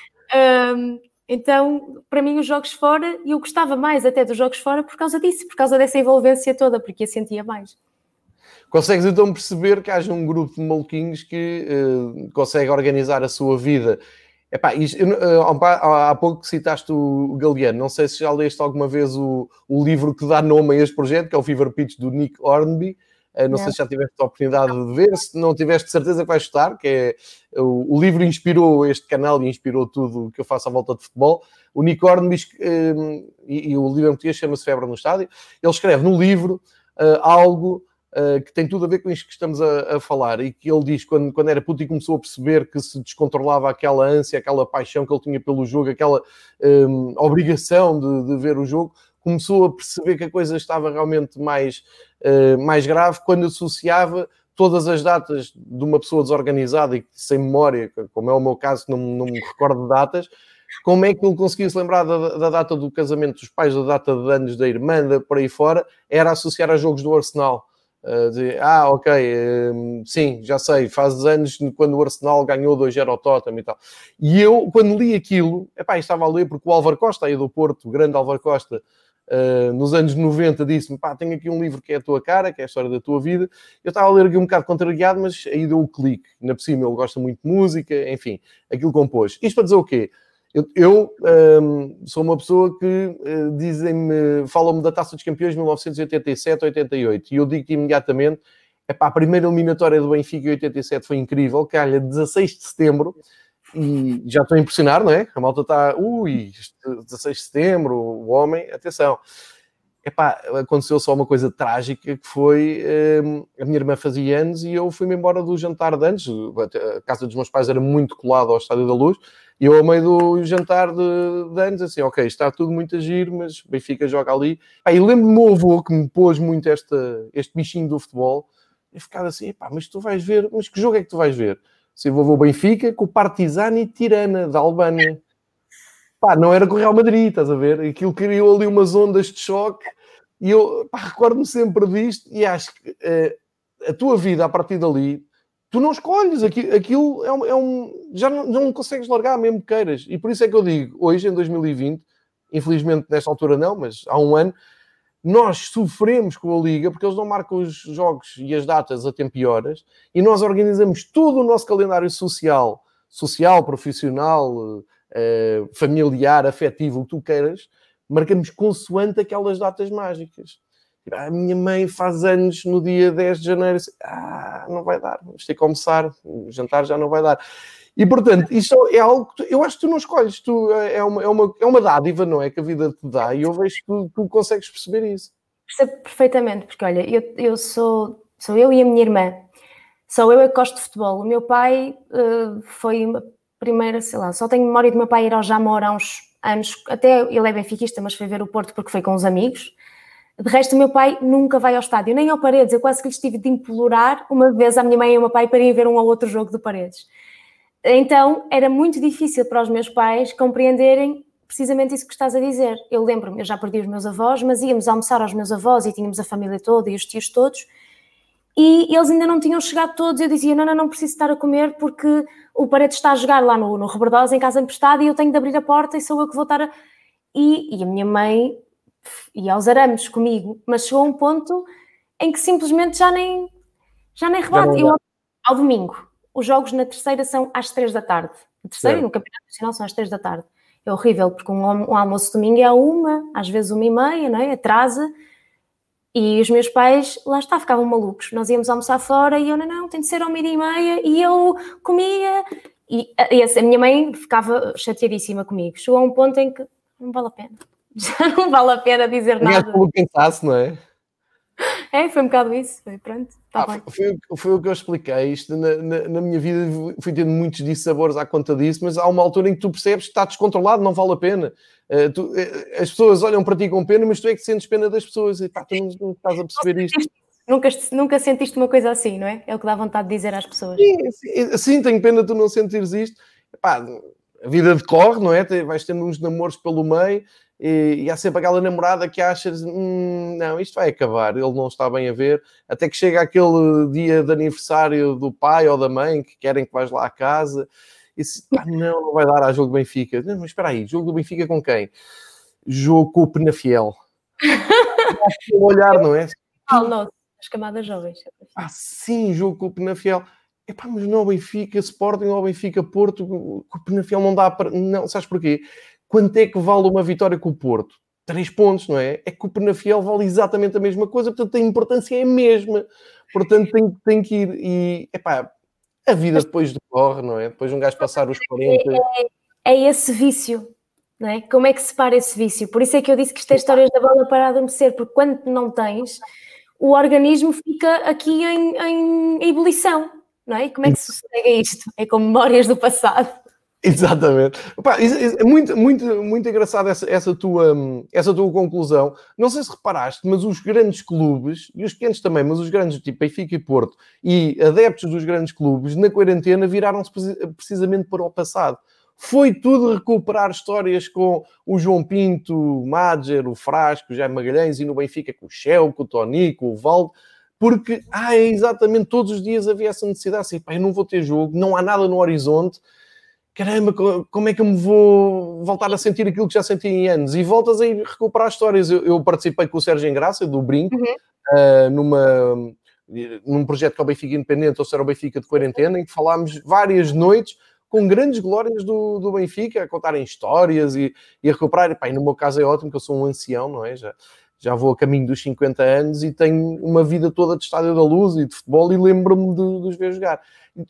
Um, então, para mim, os jogos fora, e eu gostava mais até dos jogos fora por causa disso, por causa dessa envolvência toda, porque a sentia mais. Consegues então perceber que haja um grupo de maluquinhos que uh, consegue organizar a sua vida. Epá, isto, uh, há pouco citaste o Galeano, não sei se já leste alguma vez o, o livro que dá nome a este projeto, que é o Fever Pitch do Nick Hornby. Não, não, sei se já tiveste a oportunidade de ver, se não tiveste certeza que vais gostar, que é o, o, livro inspirou este canal e inspirou tudo o que eu faço à volta de futebol. O diz, um, e, e, o livro em português chama-se Febre no Estádio. Ele escreve no livro uh, algo uh, que tem tudo a ver com isto que estamos a, a, falar e que ele diz quando, quando era puto e começou a perceber que se descontrolava aquela ânsia, aquela paixão que ele tinha pelo jogo, aquela um, obrigação de, de ver o jogo, começou a perceber que a coisa estava realmente mais, uh, mais grave quando associava todas as datas de uma pessoa desorganizada e sem memória, como é o meu caso, não, não me recordo de datas, como é que ele conseguia se lembrar da, da, data do casamento dos pais, da data de anos da irmã, por aí fora, era associar a jogos do Arsenal. Uh, de, ah, ok, uh, sim, já sei, faz anos quando o Arsenal ganhou 2-0 ao Tottenham e tal. E eu, quando li aquilo, epá, estava a ler porque o Álvaro Costa, aí do Porto, o grande Álvaro Costa, Uh, nos anos 90 disse-me, pá, tenho aqui um livro que é a tua cara, que é a história da tua vida. Eu estava a ler aqui um bocado contrariado, mas aí deu o clique. Na por cima ele gosta muito de música, enfim, aquilo compôs. Isto para dizer o quê? Eu, eu um, ehm, sou uma pessoa que uh, dizem-me, falam-me da Taça dos Campeões de 1987, 88, e eu digo-te imediatamente, é pá, a primeira eliminatória do Benfica em 87 foi incrível, calha 16 de setembro, e já estou a impressionar, não é? A malta está, ui, 16 de setembro, o homem, atenção. Epá, aconteceu só uma coisa trágica que foi hum, a minha irmã fazia anos e eu fui-me embora do jantar de antes. A casa dos meus pais era muito colada ao Estádio da Luz e eu, ao meio do jantar de, de anos, assim, ok, está tudo muito a giro, mas Benfica joga ali. Epá, e lembro-me do meu avô que me pôs muito esta, este bichinho do futebol e ficava assim, epá, mas tu vais ver, mas que jogo é que tu vais ver? Se envolveu o Benfica com o Partizani Tirana, da Albânia. Pá, não era com o Real Madrid, estás a ver? Aquilo criou ali umas ondas de choque e eu recordo-me sempre disto e acho que uh, a tua vida a partir dali, tu não escolhes, aquilo, aquilo é um, é um já não, não consegues largar mesmo que queiras. E por isso é que eu digo, hoje em 2020, infelizmente nesta altura não, mas há um ano, nós sofremos com a Liga porque eles não marcam os jogos e as datas a tempo e horas e nós organizamos todo o nosso calendário social, social, profissional, eh, familiar, afetivo, o que tu queiras, marcamos consoante aquelas datas mágicas. A minha mãe faz anos no dia 10 de janeiro. Ah, não vai dar, vamos ter que almoçar, o jantar já não vai dar. E portanto, isto é algo que tu, eu acho que tu não escolhes, tu, é, uma, é, uma, é uma dádiva, não é? Que a vida te dá, e eu vejo que tu, tu consegues perceber isso. Percebo perfeitamente, porque olha, eu, eu sou, sou eu e a minha irmã, sou eu é que gosto de futebol. O meu pai uh, foi a primeira, sei lá, só tenho memória do meu pai ir ao Jamor há uns anos, até ele é benfiquista, mas foi ver o Porto porque foi com os amigos. De resto, o meu pai nunca vai ao estádio, nem ao Paredes. Eu quase que lhes tive de implorar uma vez à minha mãe e ao meu pai para ir ver um ou outro jogo do Paredes. Então era muito difícil para os meus pais compreenderem precisamente isso que estás a dizer. Eu lembro-me, eu já perdi os meus avós, mas íamos almoçar aos meus avós e tínhamos a família toda e os tios todos, e eles ainda não tinham chegado todos. Eu dizia: Não, não, não preciso estar a comer porque o Paredes está a jogar lá no, no Rebordosa, em casa emprestada, e eu tenho de abrir a porta e sou eu que vou estar a. E, e a minha mãe ia aos arames comigo, mas chegou a um ponto em que simplesmente já nem, já nem rebate. Eu, ao domingo, os jogos na terceira são às três da tarde. Na terceira e no Campeonato Nacional são às três da tarde. É horrível, porque um, um almoço domingo é a uma, às vezes uma e meia, não é? Atrasa. E os meus pais, lá está, ficavam malucos. Nós íamos almoçar fora e eu, não, não, tem de ser ao meio e meia. E eu comia. E, e a minha mãe ficava chateadíssima comigo. Chegou a um ponto em que não vale a pena. *laughs* Já não vale a pena dizer nada. Como pensasse, não é? É, foi um bocado isso. Foi, pronto, tá ah, foi, foi, o que eu expliquei. Isto na, na, na, minha vida fui tendo muitos dissabores à conta disso, mas há uma altura em que tu percebes que está descontrolado, não vale a pena. Uh, tu, uh, as pessoas olham para ti com pena, mas tu é que sentes pena das pessoas. E pá, tu não, não estás a perceber isto. Nunca, nunca sentiste uma coisa assim, não é? É o que dá vontade de dizer às pessoas. Sim, sim, sim tenho pena de tu não sentires isto. A vida decorre, não é? Vais tendo uns namoros pelo meio e, e há sempre aquela namorada que achas hum, não, isto vai acabar, ele não está bem a ver, até que chega aquele dia de aniversário do pai ou da mãe que querem que vais lá à casa e se, pá, não, não vai dar a jogo do Benfica. Não, mas espera aí, jogo do Benfica com quem? Jogo com o Penafiel. *laughs* o olhar, não é? Não, as camadas jovens. Ah, sim, jogo com o Penafiel. Epá, mas não Benfica, Sporting ou Benfica Porto, o Penafiel não dá para. Não, sabes porquê? Quanto é que vale uma vitória com o Porto? Três pontos, não é? É que o Penafiel vale exatamente a mesma coisa, portanto a importância é a mesma. Portanto tem, tem que ir. E, epá, a vida depois decorre, não é? Depois um gajo passar os 40. É, é, é esse vício, não é? Como é que se para esse vício? Por isso é que eu disse que isto é histórias da bola para adormecer, porque quando não tens, o organismo fica aqui em, em ebulição, não é? E como é que se sossega isto? É com memórias do passado. Exatamente. Opa, é muito, muito, muito engraçado essa, essa, tua, essa tua conclusão. Não sei se reparaste, mas os grandes clubes, e os pequenos também, mas os grandes, tipo Benfica e Porto, e adeptos dos grandes clubes, na quarentena viraram-se precisamente para o passado. Foi tudo recuperar histórias com o João Pinto, o Madger, o Frasco, o Jaime Magalhães, e no Benfica com o Shell, com o Tony, com o Valdo, porque ah, é exatamente todos os dias havia essa necessidade, assim, pá, eu não vou ter jogo, não há nada no horizonte, caramba, como é que eu me vou voltar a sentir aquilo que já senti em anos? E voltas a ir recuperar histórias. Eu, eu participei com o Sérgio Engraça, do Brinco, uhum. uh, numa, num projeto que é o Benfica Independente, ou seja, o Benfica de quarentena, em que falámos várias noites com grandes glórias do, do Benfica, a contarem histórias e, e a recuperar. E, pá, e no meu caso é ótimo, que eu sou um ancião, não é? Já, já vou a caminho dos 50 anos e tenho uma vida toda de estádio da luz e de futebol e lembro-me de, de os ver jogar.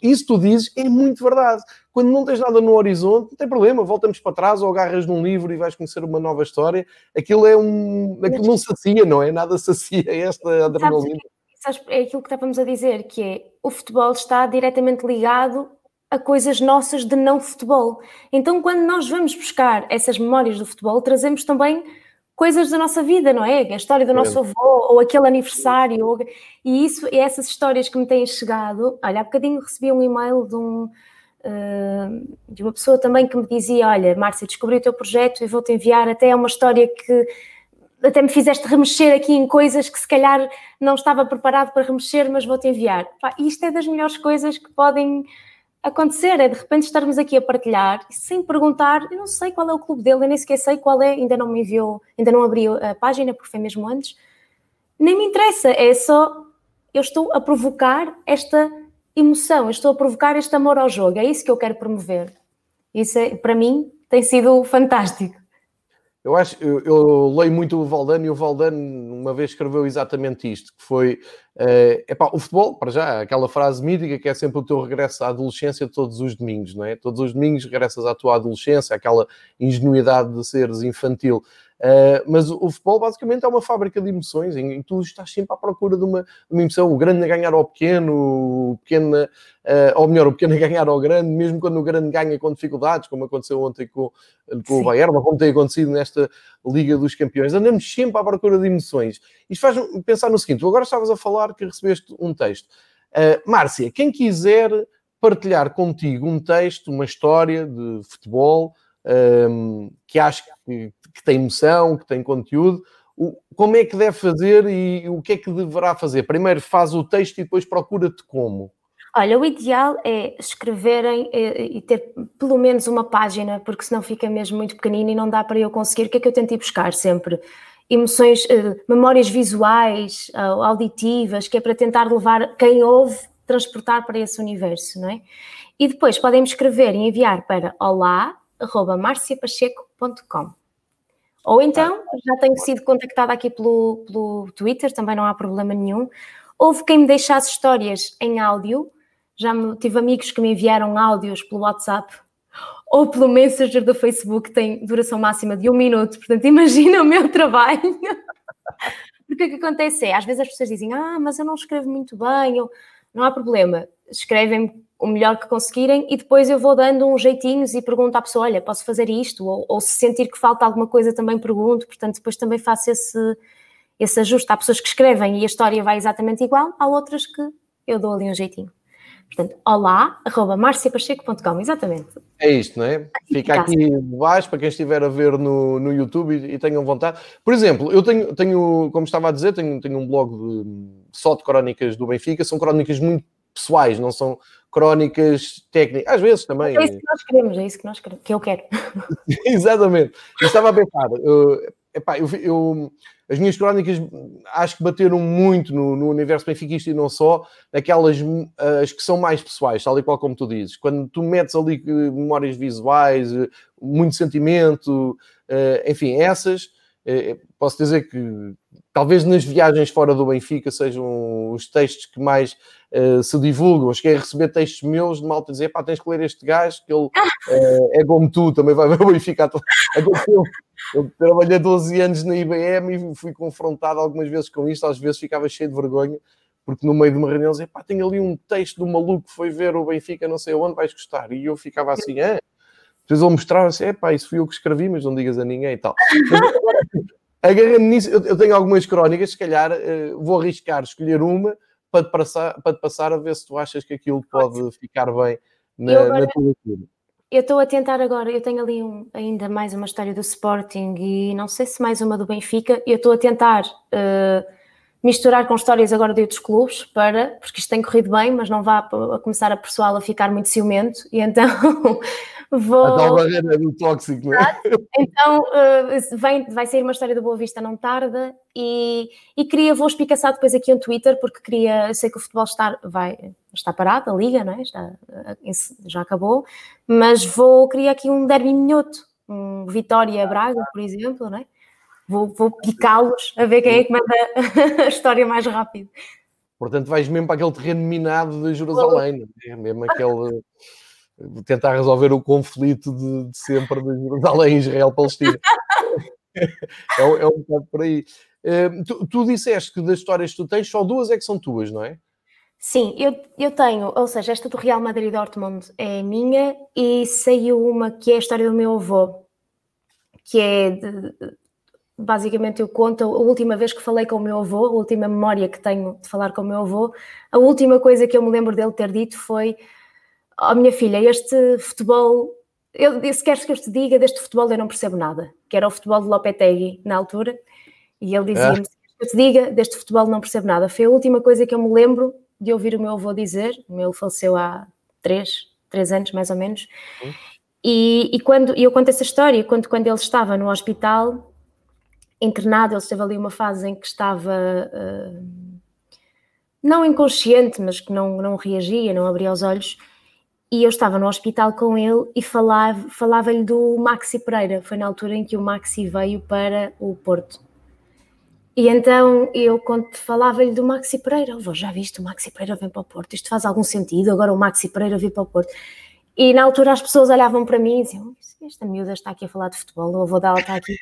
Isso tu dizes é muito verdade. Quando não tens nada no horizonte, não tem problema, voltamos para trás ou agarras num livro e vais conhecer uma nova história. Aquilo é um. Aquilo não sacia, não é? Nada sacia esta adrenalina. Sabes, é aquilo que estávamos a dizer, que é o futebol está diretamente ligado a coisas nossas de não futebol. Então, quando nós vamos buscar essas memórias do futebol, trazemos também coisas da nossa vida, não é? A história do nosso avô, ou aquele aniversário, ou... e isso, e essas histórias que me têm chegado. Olha, há bocadinho recebi um e-mail de, um, uh, de uma pessoa também que me dizia: Olha, Márcia, descobri o teu projeto e vou-te enviar até uma história que até me fizeste remexer aqui em coisas que se calhar não estava preparado para remexer, mas vou-te enviar. Pá, isto é das melhores coisas que podem acontecer, é de repente estarmos aqui a partilhar sem perguntar, eu não sei qual é o clube dele, eu nem sequer sei qual é, ainda não me enviou, ainda não abriu a página, porque foi mesmo antes. Nem me interessa, é só eu estou a provocar esta emoção, eu estou a provocar este amor ao jogo, é isso que eu quero promover. Isso é, para mim tem sido fantástico. Eu acho, eu, eu, leio muito o Valdano e o Valdano uma vez escreveu exatamente isto, que foi uh, epá, o futebol, para já, aquela frase mítica que é sempre o teu regresso à adolescência todos os domingos, não é? Todos os domingos regressas à tua adolescência, aquela ingenuidade de seres infantil. Uh, mas o, o, futebol basicamente é uma fábrica de emoções em, que tu estás sempre à procura de uma, de uma emoção. O grande a ganhar ao pequeno, o pequeno, uh, ou melhor, o pequeno a ganhar ao grande, mesmo quando o grande ganha com dificuldades, como aconteceu ontem com, com o Bayern, ou como tem acontecido nesta Liga dos Campeões. Andamos sempre à procura de emoções. Isto faz pensar no seguinte: tu agora estavas a falar que recebeste um texto. Uh, Márcia, quem quiser partilhar contigo um texto, uma história de futebol um, que acha que, que, tem emoção, que tem conteúdo, o, como é que deve fazer e o que é que deverá fazer? Primeiro faz o texto e depois procura-te como? Olha, o ideal é escreverem eh, e ter pelo menos uma página, porque senão fica mesmo muito pequenino e não dá para eu conseguir. O que é que eu tento ir buscar sempre? Emoções, eh, memórias visuais, auditivas, que é para tentar levar quem ouve, transportar para esse universo, não é? E depois podem me escrever e enviar para olá.marciapacheco.com. Ou então, já tenho sido contactada aqui pelo, pelo Twitter, também não há problema nenhum. Houve quem me deixasse histórias em áudio já me, tive amigos que me enviaram áudios pelo WhatsApp ou pelo Messenger do Facebook, tem duração máxima de um minuto. Portanto, *laughs* imagina o meu trabalho. Porque o que acontece é, às vezes as pessoas dizem, ah, mas eu não escrevo muito bem, eu... não há problema, escrevem o melhor que conseguirem e depois eu vou dando uns jeitinhos e pergunto à pessoa, olha, posso fazer isto? Ou, ou se sentir que falta alguma coisa também pergunto, portanto depois também faço esse, esse ajuste. Há pessoas que escrevem e a história vai exatamente igual, há outras que eu dou ali um jeitinho. Portanto, olá, arroba marciapacheco.com, exatamente. É isto, não é? Fica aqui debaixo para quem estiver a ver no, no YouTube e, e tenham vontade. Por exemplo, eu tenho, tenho, como estava a dizer, tenho, tenho um blog de, só de crónicas do Benfica, são crónicas muito pessoais, não são crónicas técnicas, às vezes também. É isso que nós queremos, é isso que nós queremos, que eu quero. *laughs* Exatamente. Eu estava a pensar, eu, epá, eu, eu as minhas crónicas acho que bateram muito no, no universo benfiquista e não só, naquelas as que são mais pessoais, tal e qual como tu dizes. Quando tu metes ali eh, memórias visuais, eh, muito sentimento, eh, enfim, essas, posso dizer que talvez nas viagens fora do Benfica sejam os textos que mais uh, se divulgam. Cheguei a receber textos meus de malta dizer: pá, tens que ler este gajo, que ele uh, é como tu, também vai *laughs* ver o Benfica. Eu trabalhei 12 anos na IBM e fui confrontado algumas vezes com isto, às vezes ficava cheio de vergonha, porque no meio de uma reunião dizia, pá, tem ali um texto do maluco que foi ver o Benfica, não sei onde, vais gostar. E eu ficava assim, é. Depois ele mostrava assim, é pá, isso fui eu que escrevi, mas não digas a ninguém e tal. *laughs* Agarrando nisso, eu, tenho algumas crónicas, se calhar eh, vou arriscar escolher uma para te, passar, para te passar a ver se tu achas que aquilo pode ficar bem na, agora... na tua leitura. Eu estou a tentar agora, eu tenho ali um, ainda mais uma história do Sporting e não sei se mais uma do Benfica. Eu estou a tentar uh, misturar com histórias agora de outros clubes para, porque isto tem corrido bem, mas não vá a começar a pessoal a ficar muito ciumento e então *laughs* vou. A tal barreira do tóxico, não é? Então uh, vem, vai sair uma história do Boa Vista não tarda e, e queria, vou espicaçar depois aqui um Twitter, porque queria, sei que o futebol está, vai, está parado, a liga, não é? Está, já acabou, mas vou, queria aqui um derby minhoto, um Vitória-Braga, por exemplo, não é? Vou, vou picá-los a ver quem é que manda *laughs* a história mais rápido. Portanto, vais mesmo para aquele terreno minado de Jerusalém, é? mesmo aquele tentar resolver o conflito de, de sempre de Jerusalém, Israel, Palestina. é, é, um bocado por aí. Uh, tu, tu, disseste que das histórias que tu tens, só duas é que são tuas, não é? Sim, eu, eu tenho, ou seja, esta do Real Madrid Dortmund é minha e saiu uma que é a história do meu avô, que é de, basicamente eu conto a última vez que falei com o meu avô, a última memória que tenho de falar com o meu avô, a última coisa que eu me lembro dele ter dito foi oh, minha filha, este futebol, eu, se queres que eu te diga, deste futebol eu não percebo nada, que era o futebol de Lopetegui na altura, e ele dizia-me, é. se eu te diga, deste futebol não percebo nada. Foi a última coisa que eu me lembro de ouvir o meu avô dizer, o meu faleceu há três, três anos mais ou menos, uhum. e, e quando e eu conto essa história, quando, quando ele estava no hospital, internado, ele esteve ali uma fase em que estava... Uh, não inconsciente, mas que não, não reagia, não abria os olhos, e eu estava no hospital com ele e falava-lhe falava do Maxi Pereira. Foi na altura em que o Maxi veio para o Porto. E então eu falava-lhe do Maxi Pereira, oh, já viste, o Maxi Pereira vem para o Porto, isto faz algum sentido, agora o Maxi Pereira vem para o Porto. E na altura as pessoas olhavam para mim e diziam, esta miúda está aqui a falar de futebol, o avô dela está aqui.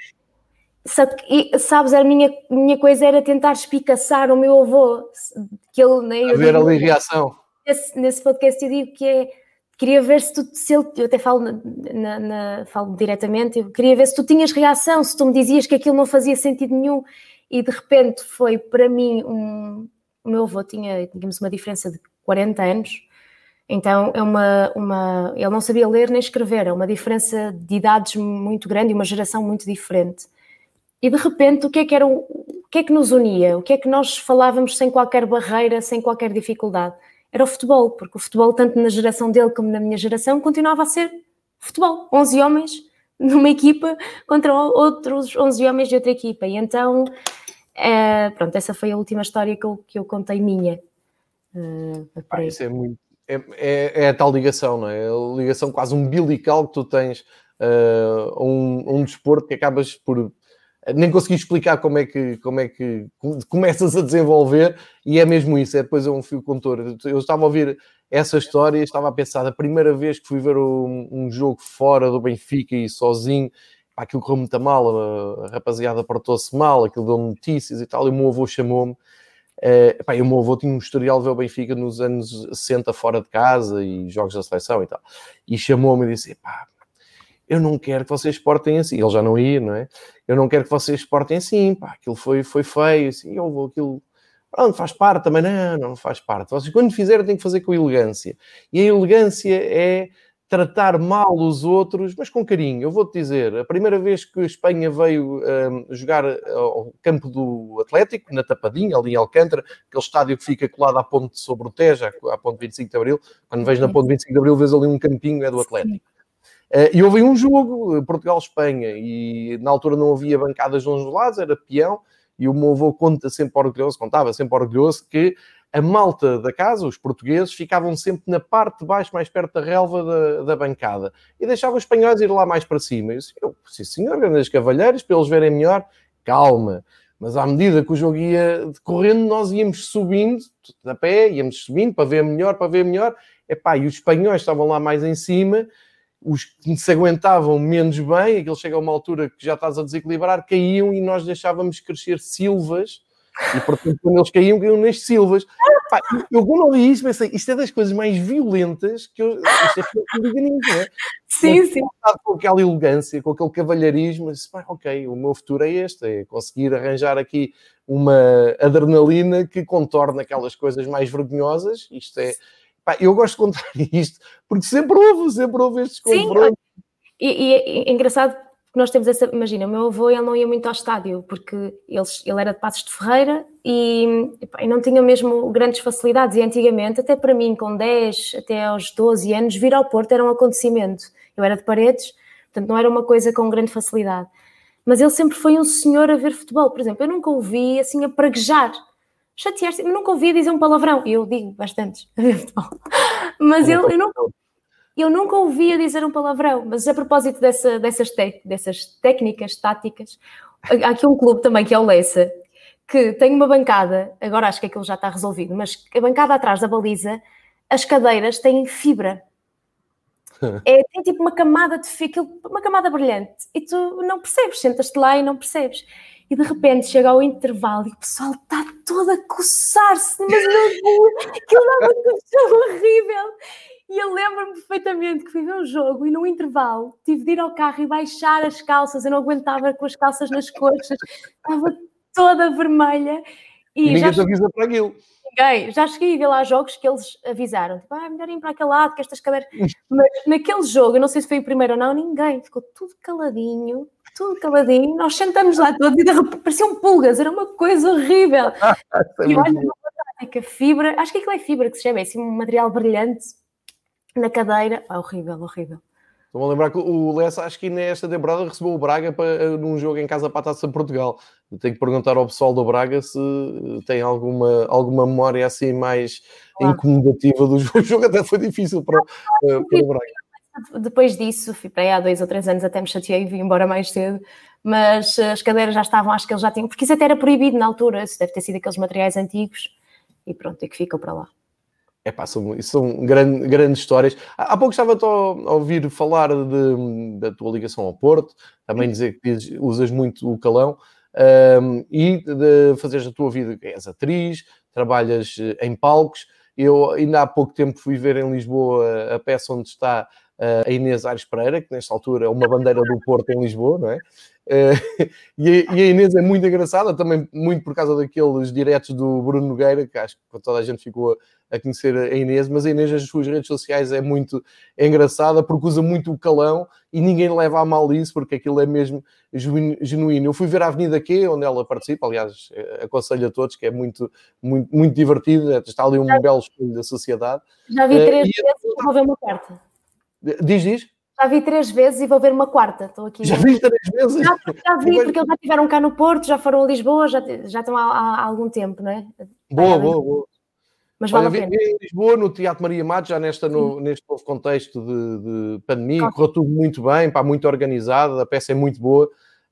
E, sabes, a minha, minha coisa era tentar espicaçar o meu avô, que ele... Né, a ver ali reação. Nesse, nesse podcast eu digo que é queria ver se tu, se ele, eu até falo, na, na, falo diretamente, eu queria ver se tu tinhas reação, se tu me dizias que aquilo não fazia sentido nenhum e de repente foi para mim um, o meu avô tinha, tínhamos uma diferença de 40 anos Então é uma, uma. Ele não sabia ler nem escrever, é uma diferença de idades muito grande e uma geração muito diferente. E de repente, o que é que era o, o que é que nos unia? O que é que nós falávamos sem qualquer barreira, sem qualquer dificuldade? Era o futebol, porque o futebol, tanto na geração dele como na minha geração, continuava a ser futebol. 11 homens numa equipa contra outros 11 homens de outra equipa. E então, é, pronto, essa foi a última história que eu, que eu contei minha. Uh, ah, isso é muito é, é, é, a tal ligação, não é? A ligação quase umbilical que tu tens uh, a um, um desporto que acabas por nem consegui explicar como é que como é que começas a desenvolver e é mesmo isso, é depois é um fio condutor. Eu estava a ouvir essa história e estava a pensar, a primeira vez que fui ver um, um jogo fora do Benfica e sozinho, aquilo correu muito mal, a, rapaziada portou-se mal, aquilo deu notícias e tal, e o meu avô chamou-me Uh, pá, o meu avô tinha um historial de ver o Benfica nos anos 60 fora de casa e jogos da seleção e tal. E chamou-me e disse: pá, eu não quero que vocês portem assim. Ele já não ia, não é? Eu não quero que vocês portem assim, pá, aquilo foi, foi feio, assim, eu vou, aquilo. Pronto, faz parte também. Não, não faz parte. Vocês, quando fizerem, têm que fazer com elegância. E a elegância é tratar mal os outros, mas com carinho. Eu vou-te dizer, a primeira vez que a Espanha veio um, jogar ao campo do Atlético, na Tapadinha, ali em Alcântara, aquele estádio que fica colado à ponte sobre o Tejo, à ponte 25 de Abril, quando vens na ponte 25 de Abril, vês ali um campinho, é do Atlético. Uh, e houve um jogo, Portugal-Espanha, e na altura não havia bancadas de uns lados, era peão, e o meu avô conta sempre orgulhoso, contava sempre orgulhoso, que a malta da casa, os portugueses, ficavam sempre na parte de baixo, mais perto da relva da, da bancada, e deixavam os espanhóis ir lá mais para cima. E eu disse, sim senhor, grandes cavalheiros, para eles verem melhor, calma. Mas à medida que o jogo ia decorrendo, nós íamos subindo, a pé, íamos subindo para ver melhor, para ver melhor. Epá, e os espanhóis estavam lá mais em cima, os que se aguentavam menos bem, aquilo chega a uma altura que já estás a desequilibrar, caíam e nós deixávamos crescer silvas e portanto, quando eles caíam, caíam nas silvas. Pá, eu quando ouvi isso, pensei, isto é das coisas mais violentas que eu. Isto é digo não é? Sim, sim. Com aquela elegância, com aquele cavalheirismo, disse, pá, ok, o meu futuro é este, é conseguir arranjar aqui uma adrenalina que contorna aquelas coisas mais vergonhosas. Isto é. Pá, eu gosto de contar *laughs* isto, porque sempre houve, sempre houve estes confrontos. E, e, é engraçado nós temos essa. Imagina, o meu avô ele não ia muito ao estádio, porque eles, ele era de Passos de Ferreira e, e, não tinha mesmo grandes facilidades. E antigamente, até para mim, com 10 até aos 12 anos, vir ao Porto era um acontecimento. Eu era de paredes, portanto não era uma coisa com grande facilidade. Mas ele sempre foi um senhor a ver futebol. Por exemplo, eu nunca ouvi assim a praguejar. Chatear-se, eu nunca ouvi dizer um palavrão. E eu digo bastante a *laughs* ver futebol. Mas ele, eu nunca eu nunca ouvia dizer um palavrão, mas a propósito dessa, dessas, dessas técnicas táticas, há aqui um clube também que é o Lessa, que tem uma bancada, agora acho que aquilo já está resolvido, mas a bancada atrás da baliza, as cadeiras têm fibra. *laughs* É, tem tipo uma camada de fibra, uma camada brilhante, e tu não percebes, sentas-te lá e não percebes. E de repente chega ao intervalo e o pessoal está todo a coçar-se, mas não, aquilo dá uma coisa horrível. E eu lembro-me perfeitamente que fui ver um jogo e no intervalo tive de ir ao carro e baixar as calças. Eu não aguentava com as calças nas coxas, estava toda vermelha. E, e ninguém te avisa para aquilo. Ninguém. Já cheguei a ver lá jogos que eles avisaram, tipo, ah, melhor ir para aquele lado, que estas cadeiras. Mas naquele jogo, eu não sei se foi o primeiro ou não, ninguém, ficou tudo caladinho, tudo caladinho. Nós sentamos lá todos e de repente pareciam pulgas, era uma coisa horrível. *laughs* e olha, uma prática, fibra, acho que aquilo é fibra que se chama, é assim um material brilhante na cadeira. Ah, horrível, horrível. Estou-me a lembrar que o Lessa, acho que nesta temporada recebeu o Braga para, num jogo em casa para a Taça de Portugal. tenho que perguntar ao pessoal do Braga se tem alguma, alguma memória assim mais claro. incomodativa do *laughs* jogo. O jogo até foi difícil para, para, para o Braga. Depois disso, fui para aí há dois ou três anos, até me chateei e vim embora mais cedo. Mas as cadeiras já estavam, acho que eles já tinham, porque isso até era proibido na altura, isso deve ter sido aqueles materiais antigos e pronto, é que ficam para lá. É pá, são, são grande, grandes histórias. Há pouco estava a ouvir falar de, da tua ligação ao Porto, também dizer que usas muito o calão um, e de fazeres a tua vida, és atriz, trabalhas eh, em palcos. Eu ainda há pouco tempo fui ver em Lisboa a peça onde está a Inês Aires Pereira, que nesta altura é uma bandeira do Porto em Lisboa, não é? *laughs* Uh, e, a, Inês é muito engraçada, também muito por causa daqueles diretos do Bruno Nogueira, que acho que toda a gente ficou a, conhecer a Inês, mas a Inês nas suas redes sociais é muito engraçada porque usa muito o calão e ninguém leva a mal isso porque aquilo é mesmo genuíno. Eu fui ver a Avenida Q, onde ela participa, aliás, eh, aconselho a todos que é muito, muito, muito divertido, está ali um belo espelho da sociedade. Já vi três uh, vezes vou ver uma carta. Diz, diz? Já vi três vezes e vou ver uma quarta. Estou aqui. Já vi três vezes? Já, já vi, porque eles já estiveram cá no Porto, já foram a Lisboa, já, já estão há, há, algum tempo, não é? Boa, boa, boa. Mas vale Olha, a pena. Em Lisboa, no Teatro Maria Matos, já nesta, no, neste novo contexto de, de pandemia, correu tudo muito bem, pá, muito organizado, a peça é muito boa.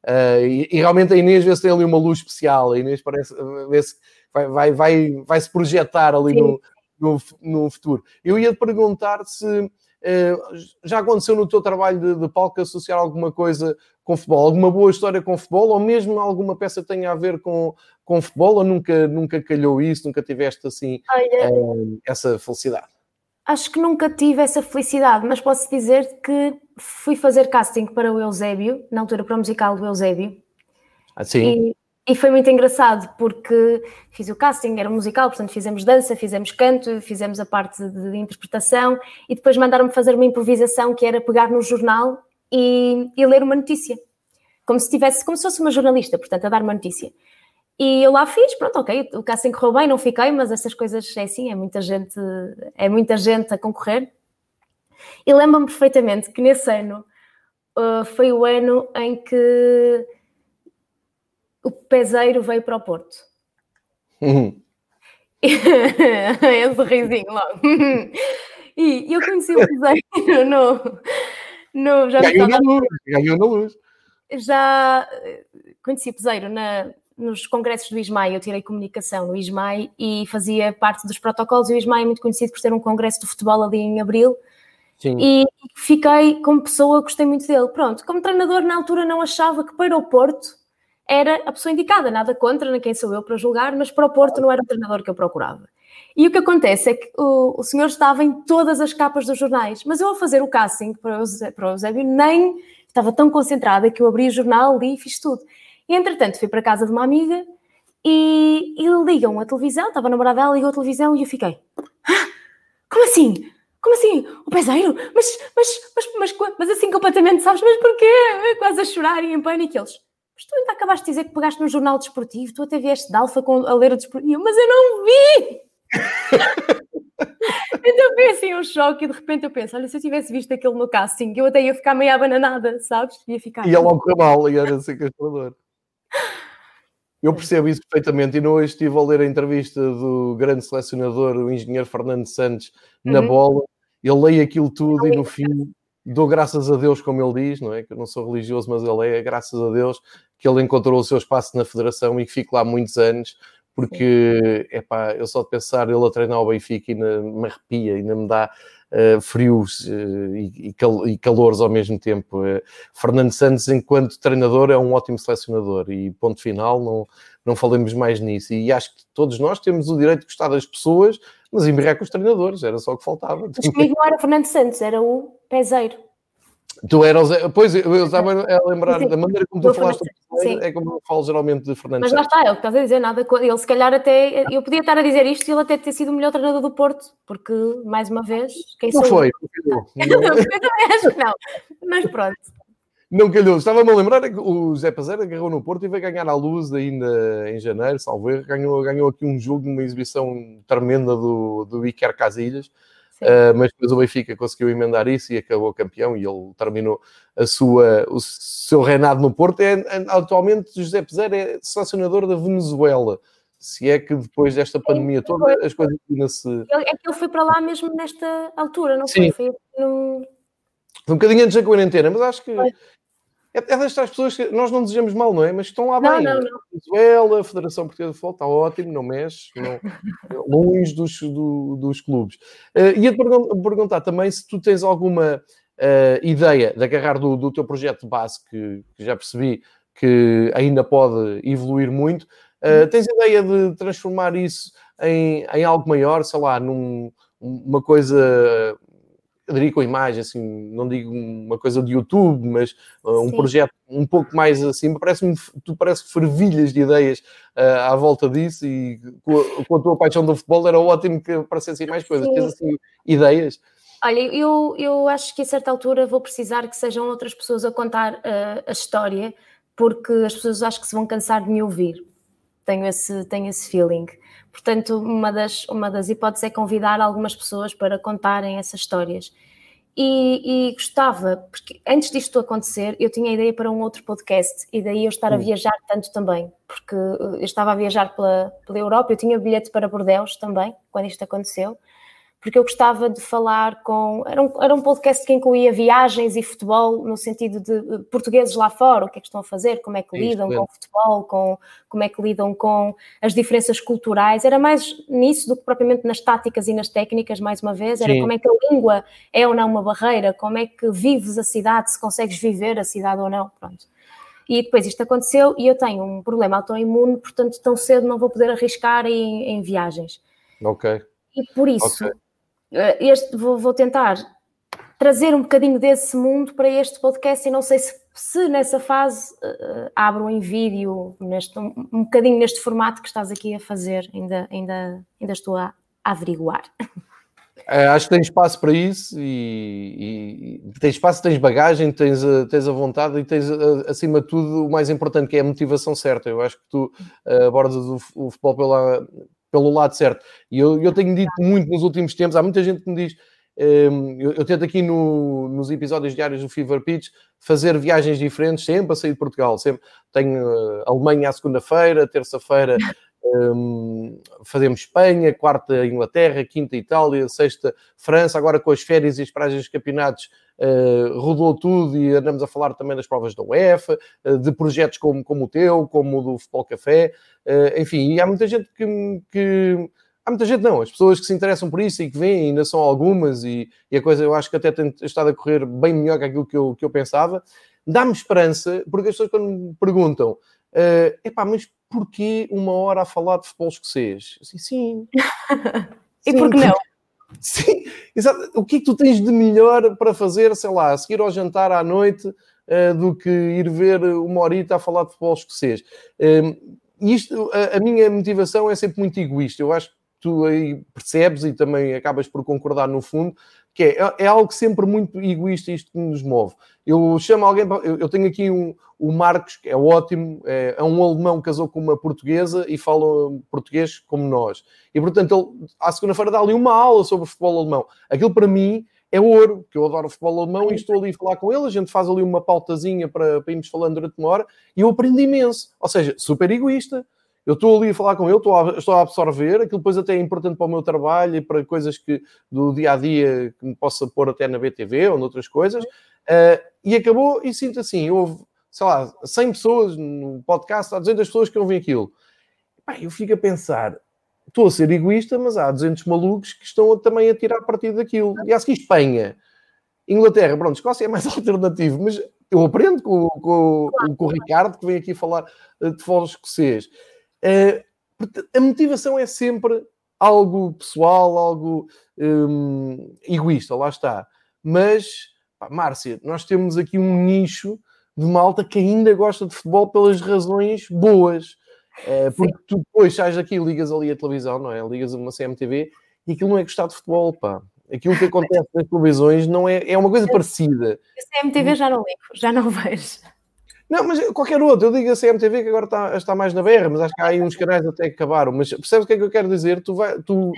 Uh, e, e, realmente a Inês vê se tem ali uma luz especial. A Inês parece vê se vai, vai, vai, vai se projetar ali no, no, no futuro. Eu ia te perguntar se já aconteceu no teu trabalho de, de palco associar alguma coisa com futebol? Alguma boa história com futebol? Ou mesmo alguma peça que tenha a ver com, com futebol? Ou nunca, nunca calhou isso? Nunca tiveste assim Olha, uh, essa felicidade? Acho que nunca tive essa felicidade, mas posso dizer que fui fazer casting para o Eusébio, na altura para o musical do Eusébio. Ah, sim. E, e foi muito engraçado porque fiz o casting, era um musical, portanto fizemos dança, fizemos canto, fizemos a parte de, de interpretação e depois mandaram-me fazer uma improvisação que era pegar no jornal e, e, ler uma notícia, como se tivesse, como se fosse uma jornalista, portanto, a dar uma notícia. E eu lá fiz, pronto, ok, o casting correu bem, não fiquei, mas essas coisas é assim, é muita gente, é muita gente a concorrer. E lembro-me perfeitamente que nesse ano uh, foi o ano em que o peseiro veio para o Porto. Uhum. *laughs* Esse risinho logo. *laughs* e eu conheci o peseiro no. no já ganhou, na luz, ganhou na luz. Já conheci o peseiro na, nos congressos do ISMAI, eu tirei comunicação no ISMAI e fazia parte dos protocolos. E o ISMAI é muito conhecido por ser um congresso de futebol ali em abril. Sim. E fiquei como pessoa, gostei muito dele. Pronto, como treinador, na altura não achava que para o Porto era a pessoa indicada, nada contra, nem quem sou eu para julgar, mas para o Porto não era o treinador que eu procurava. E o que acontece é que o, o senhor estava em todas as capas dos jornais, mas eu ao fazer o casting para o, para o Eusébio nem estava tão concentrada que eu abri o jornal, li e fiz tudo. E entretanto fui para a casa de uma amiga e, e ligam a televisão, estava a namorada dela, ligou a televisão e eu fiquei, ah, como assim? Como assim? O peseiro? Mas, mas, mas, mas, mas assim completamente, sabes? Mas porquê? Quase a chorar e em pânico. eles, mas tu ainda acabaste de dizer que pegaste no jornal desportivo, tu até vieste de alfa com, a ler o desportivo, mas eu não vi! *laughs* então foi assim um choque e de repente eu penso, olha, se eu tivesse visto aquilo no casting, eu até ia ficar meio abananada, sabes? Ia ficar... Ia logo para mal, e era assim castrador. Eu percebo isso perfeitamente e não hoje estive a ler a entrevista do grande selecionador, o engenheiro Fernando Santos, na uhum. bola. Ele leio aquilo tudo e no fim dou graças a Deus, como ele diz, não é? Que eu não sou religioso, mas ele é, graças a Deus, que ele encontrou o seu espaço na Federação e que fico lá muitos anos, porque, é pá, eu só de pensar ele a treinar o Benfica ainda me arrepia, ainda me dá uh, frios uh, e, e, cal e, calores ao mesmo tempo. Uh, Fernando Santos, enquanto treinador, é um ótimo selecionador e ponto final, não, não falemos mais nisso. E acho que todos nós temos o direito de gostar das pessoas, mas embirrar com os treinadores, era só o que faltava. Mas comigo não era Fernando Santos, era o Peseiro. Tu eras, pois eu estava a lembrar sim, da maneira como tu falaste é como eu falo geralmente de Fernando Mas lá está, é o que estás a dizer, nada. Ele se calhar até. Eu podia estar a dizer isto e ele até ter sido o melhor treinador do Porto, porque, mais uma vez, quem não foi? Não. eu também acho que não. Mas pronto. Não calhou. Estava-me a lembrar é que o Zé Pazeiro agarrou no Porto e veio ganhar à luz ainda em janeiro, salvo erro. Ganhou, ganhou aqui um jogo, uma exibição tremenda do, do Iker Casilhas. Uh, mas depois o Benfica conseguiu emendar isso e acabou campeão e ele terminou a sua, o seu reinado no Porto. É, atualmente, José Peseiro é selecionador da Venezuela. Se é que depois desta pandemia toda as coisas ainda-se. É que ele foi para lá mesmo nesta altura, não Sim. foi? Foi no... um bocadinho antes da quarentena, mas acho que. É, é destas pessoas que nós não desejamos mal, não é? Mas estão lá não, bem. Não, não. Venezuela, a Federação Portuguesa de Futebol está ótimo, não mexe, não, longe dos, do, dos clubes. Uh, ia-te perguntar também se tu tens alguma uh, ideia de agarrar do, do teu projeto de base, que, que, já percebi que ainda pode evoluir muito. Uh, tens ideia de transformar isso em, em algo maior, sei lá, numa coisa eu diria com imagem, assim, não digo uma coisa de YouTube, mas uh, um Sim. projeto um pouco mais assim, parece-me, tu parece fervilhas de ideias uh, à volta disso e com a, com a, tua paixão do futebol era ótimo que aparecessem mais coisas. Sim. Tens assim ideias? Olha, eu, eu acho que a certa altura vou precisar que sejam outras pessoas a contar uh, a história, porque as pessoas acho que se vão cansar de me ouvir. Tenho esse, tenho esse feeling. Portanto, uma das, uma das hipóteses é convidar algumas pessoas para contarem essas histórias. E, e, gostava, porque antes disto acontecer, eu tinha ideia para um outro podcast e daí eu estar a hum. viajar tanto também, porque eu estava a viajar pela, pela Europa, eu tinha bilhete para Bordeaux também, quando isto aconteceu, porque eu gostava de falar com. Era um, era um podcast que incluía viagens e futebol, no sentido de eh, portugueses lá fora, o que é que estão a fazer, como é que lidam com o futebol, com, como é que lidam com as diferenças culturais. Era mais nisso do que propriamente nas táticas e nas técnicas, mais uma vez. Era Sim. como é que a língua é ou não uma barreira, como é que vives a cidade, se consegues viver a cidade ou não. Pronto. E depois isto aconteceu e eu tenho um problema autoimune, portanto, tão cedo não vou poder arriscar em, em viagens. Ok. E por isso. Okay este, vou, vou, tentar trazer um bocadinho desse mundo para este podcast e não sei se, se nessa fase uh, abro em vídeo neste, um, um bocadinho neste formato que estás aqui a fazer, ainda, ainda, ainda estou a, a averiguar. É, acho que tens espaço para isso e, e, tens espaço, tens bagagem, tens a, tens a vontade e tens acima de tudo o mais importante que é a motivação certa. Eu acho que tu abordas o, o futebol pela, pelo lado certo. E eu, eu tenho dito muito nos últimos tempos, há muita gente que me diz. Um, eu, eu, tento aqui no, nos episódios diários do Fever Pitch fazer viagens diferentes, sempre a sair de Portugal. Sempre tenho uh, Alemanha à segunda-feira, terça-feira *laughs* um, fazemos Espanha, quarta Inglaterra, quinta Itália, sexta França. Agora com as férias e as pragas dos campeonatos uh, rodou tudo e andamos a falar também das provas da UEFA, uh, de projetos como, como o teu, como o do Futebol Café, uh, enfim, e há muita gente que, que, Há muita gente não, as pessoas que se interessam por isso e que vêm, ainda são algumas, e, e a coisa eu acho que até tem estado a correr bem melhor que aquilo que eu, que eu pensava. Dá-me esperança, porque as pessoas quando me perguntam, uh, epá, mas porquê uma hora a falar de futebol escocês? Assim, sim. *laughs* e por que não? *laughs* Sim, exato. O que é que tu tens de melhor para fazer, sei lá, seguir ao jantar à noite uh, do que ir ver uma horita a falar de futebol escocês? Uh, isto, a, a, minha motivação é sempre muito egoísta. Eu acho que tu aí percebes e também acabas por concordar no fundo, que é, é algo sempre muito egoísta isto que nos move. Eu chamo alguém, eu, eu tenho aqui um, o Marcos, que é ótimo, é, é, um alemão que casou com uma portuguesa e fala português como nós. E portanto, ele, à segunda-feira dá ali uma aula sobre futebol alemão. Aquilo para mim é ouro, que eu adoro futebol alemão e estou ali a falar com ele, a gente faz ali uma pautazinha para, para irmos falando durante uma hora e eu aprendo imenso. Ou seja, super egoísta, eu estou ali a falar com ele, estou a, estou a absorver, aquilo depois até é importante para o meu trabalho e para coisas que do dia a dia que me possa pôr até na BTV ou noutras coisas. Uh, e acabou e sinto assim: houve, sei lá, 100 pessoas no podcast, há 200 pessoas que ouvem aquilo. eu fico a pensar, estou a ser egoísta, mas há 200 malucos que estão também a tirar partido daquilo. E acho que Espanha, Inglaterra, pronto, Escócia é mais *laughs* alternativo, mas eu aprendo com, com, com o Ricardo, que vem aqui falar de futebol escocês. Uh, a motivação é sempre algo pessoal, algo um, egoísta, lá está. Mas, pá, Márcia, nós temos aqui um nicho de malta que ainda gosta de futebol pelas razões boas. Uh, porque tu depois sais aqui e ligas ali a televisão, não é? Ligas uma CMTV e aquilo não é gostar de futebol, pá. Aquilo que acontece nas televisões não é, é uma coisa parecida. A CMTV já não ligo, já não *laughs* vejo. Não, mas qualquer outro, eu digo a CMTV que agora está, está mais na berra, mas acho que há aí uns canais até que acabaram. Mas percebes o que é que eu quero dizer? Tu vai, tu...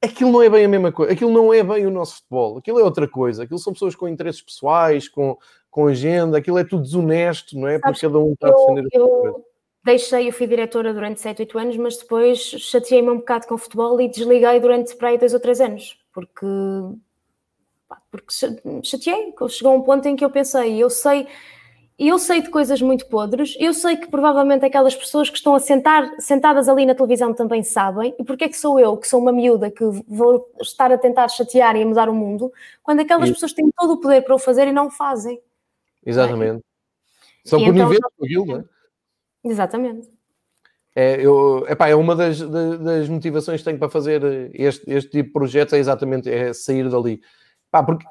Aquilo não é bem a mesma coisa, aquilo não é bem o nosso futebol, aquilo é outra coisa, aquilo são pessoas com interesses pessoais, com, com agenda, aquilo é tudo desonesto, não é? Porque cada um está eu, a defender a sua coisa. Deixei, eu fui diretora durante 7, 8 anos, mas depois chateei-me um bocado com o futebol e desliguei durante para aí 2 ou 3 anos, porque, porque chateei, chegou um ponto em que eu pensei, eu sei, eu sei de coisas muito podres, eu sei que provavelmente aquelas pessoas que estão a sentar, sentadas ali na televisão também sabem, e porque é que sou eu, que sou uma miúda, que vou estar a tentar chatear e a mudar o mundo, quando aquelas Isso. pessoas têm todo o poder para o fazer e não o fazem. Exatamente. É? São coniventes então, com aquilo, não é? Exatamente. É, eu, epá, é uma das, das, motivações que tenho para fazer este, este tipo de projetos, é exatamente é sair dali. Pá, porque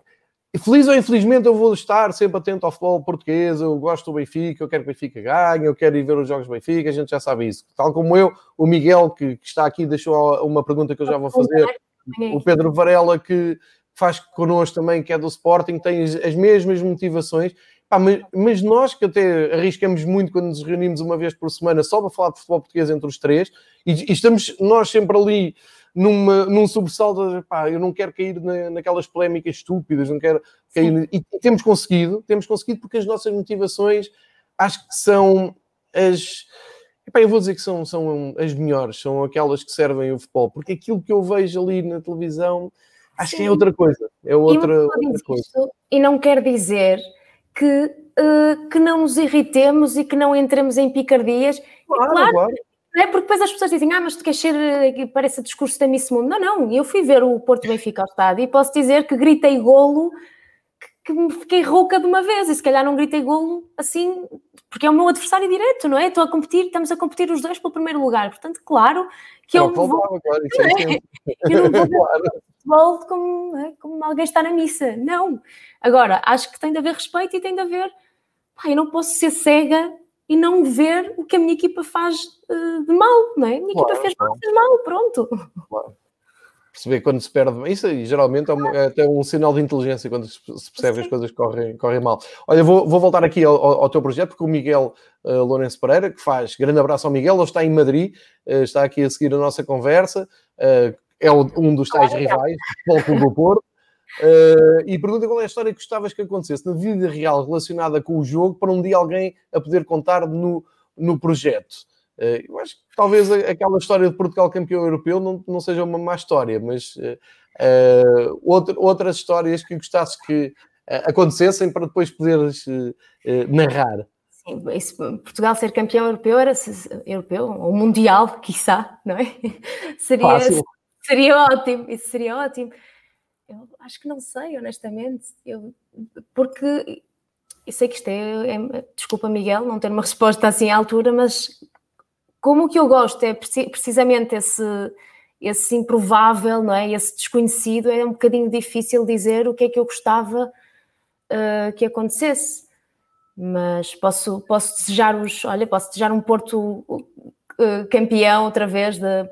feliz ou infelizmente eu vou estar sempre atento ao futebol português, eu gosto do Benfica, eu quero que o Benfica ganhe, eu quero ir ver os jogos do Benfica, a gente já sabe isso. Tal como eu, o Miguel, que, que está aqui, deixou uma pergunta que eu já vou fazer, o Pedro Varela, que faz connosco também, que é do Sporting, tem as mesmas motivações. Pá, mas, mas, nós que até arriscamos muito quando nos reunimos uma vez por semana só para falar de futebol português entre os três, e, e estamos nós sempre ali numa, num sobressalto, pá, eu não quero cair na, naquelas polémicas estúpidas, não quero cair. E, e temos conseguido, temos conseguido porque as nossas motivações acho que são as. Epá, eu vou dizer que são, são as melhores, são aquelas que servem o futebol, porque aquilo que eu vejo ali na televisão acho Sim. que é outra coisa. É outra, outra coisa. e não quer dizer que, uh, que não nos irritemos e que não entremos em picardias. Claro, claro, claro. É porque depois as pessoas dizem, ah, mas tu queres ser, eh, parece discurso da Miss Mundo. Não, não, eu fui ver o Porto Benfica ao estádio e posso dizer que gritei golo, que, me fiquei rouca de uma vez, e se calhar não gritei golo assim, porque é o meu adversário direto, não é? Estou a competir, estamos a competir os dois pelo primeiro lugar, portanto, claro que eu, vou, claro, isso é, eu não vou futebol como, é, como alguém está na missa. Não. Agora, acho que tem de haver respeito e tem de haver. Pá, eu não posso ser cega e não ver o que a minha equipa faz uh, de mal, não é? A minha claro, equipa fez mal, fez mal, pronto. Claro. Perceber quando se perde. Isso aí, geralmente é, um, é até um sinal de inteligência quando se percebe Sim. as coisas correm, correm mal. Olha, vou, vou voltar aqui ao, ao, teu projeto, porque o Miguel uh, Lourenço Pereira, que faz, grande abraço ao Miguel, ele está em Madrid, uh, está aqui a seguir a nossa conversa, uh, é um dos tais rivais, Futebol Clube do Porto. Uh, e pergunta qual é a história que gostavas que acontecesse na vida real relacionada com o jogo para um dia alguém a poder contar no, no projeto. Uh, eu acho que talvez aquela história de Portugal campeão europeu não, não seja uma má história, mas uh, outra, outras histórias que gostasses que acontecessem para depois poderes narrar. Sim, isso, Portugal ser campeão europeu era europeu, ou mundial, quiçá, não é? *laughs* Seria, seria ótimo, isso seria ótimo. Eu acho que não sei, honestamente. Eu, porque eu sei que isto é, é, Desculpa, Miguel, não ter uma *laughs* resposta assim à altura, mas como o que eu gosto é precisamente esse, esse improvável, não é? Esse desconhecido, é um bocadinho difícil dizer o que é que eu gostava uh, que acontecesse. Mas posso, posso desejar os. Olha, posso desejar um Porto uh, campeão outra vez da,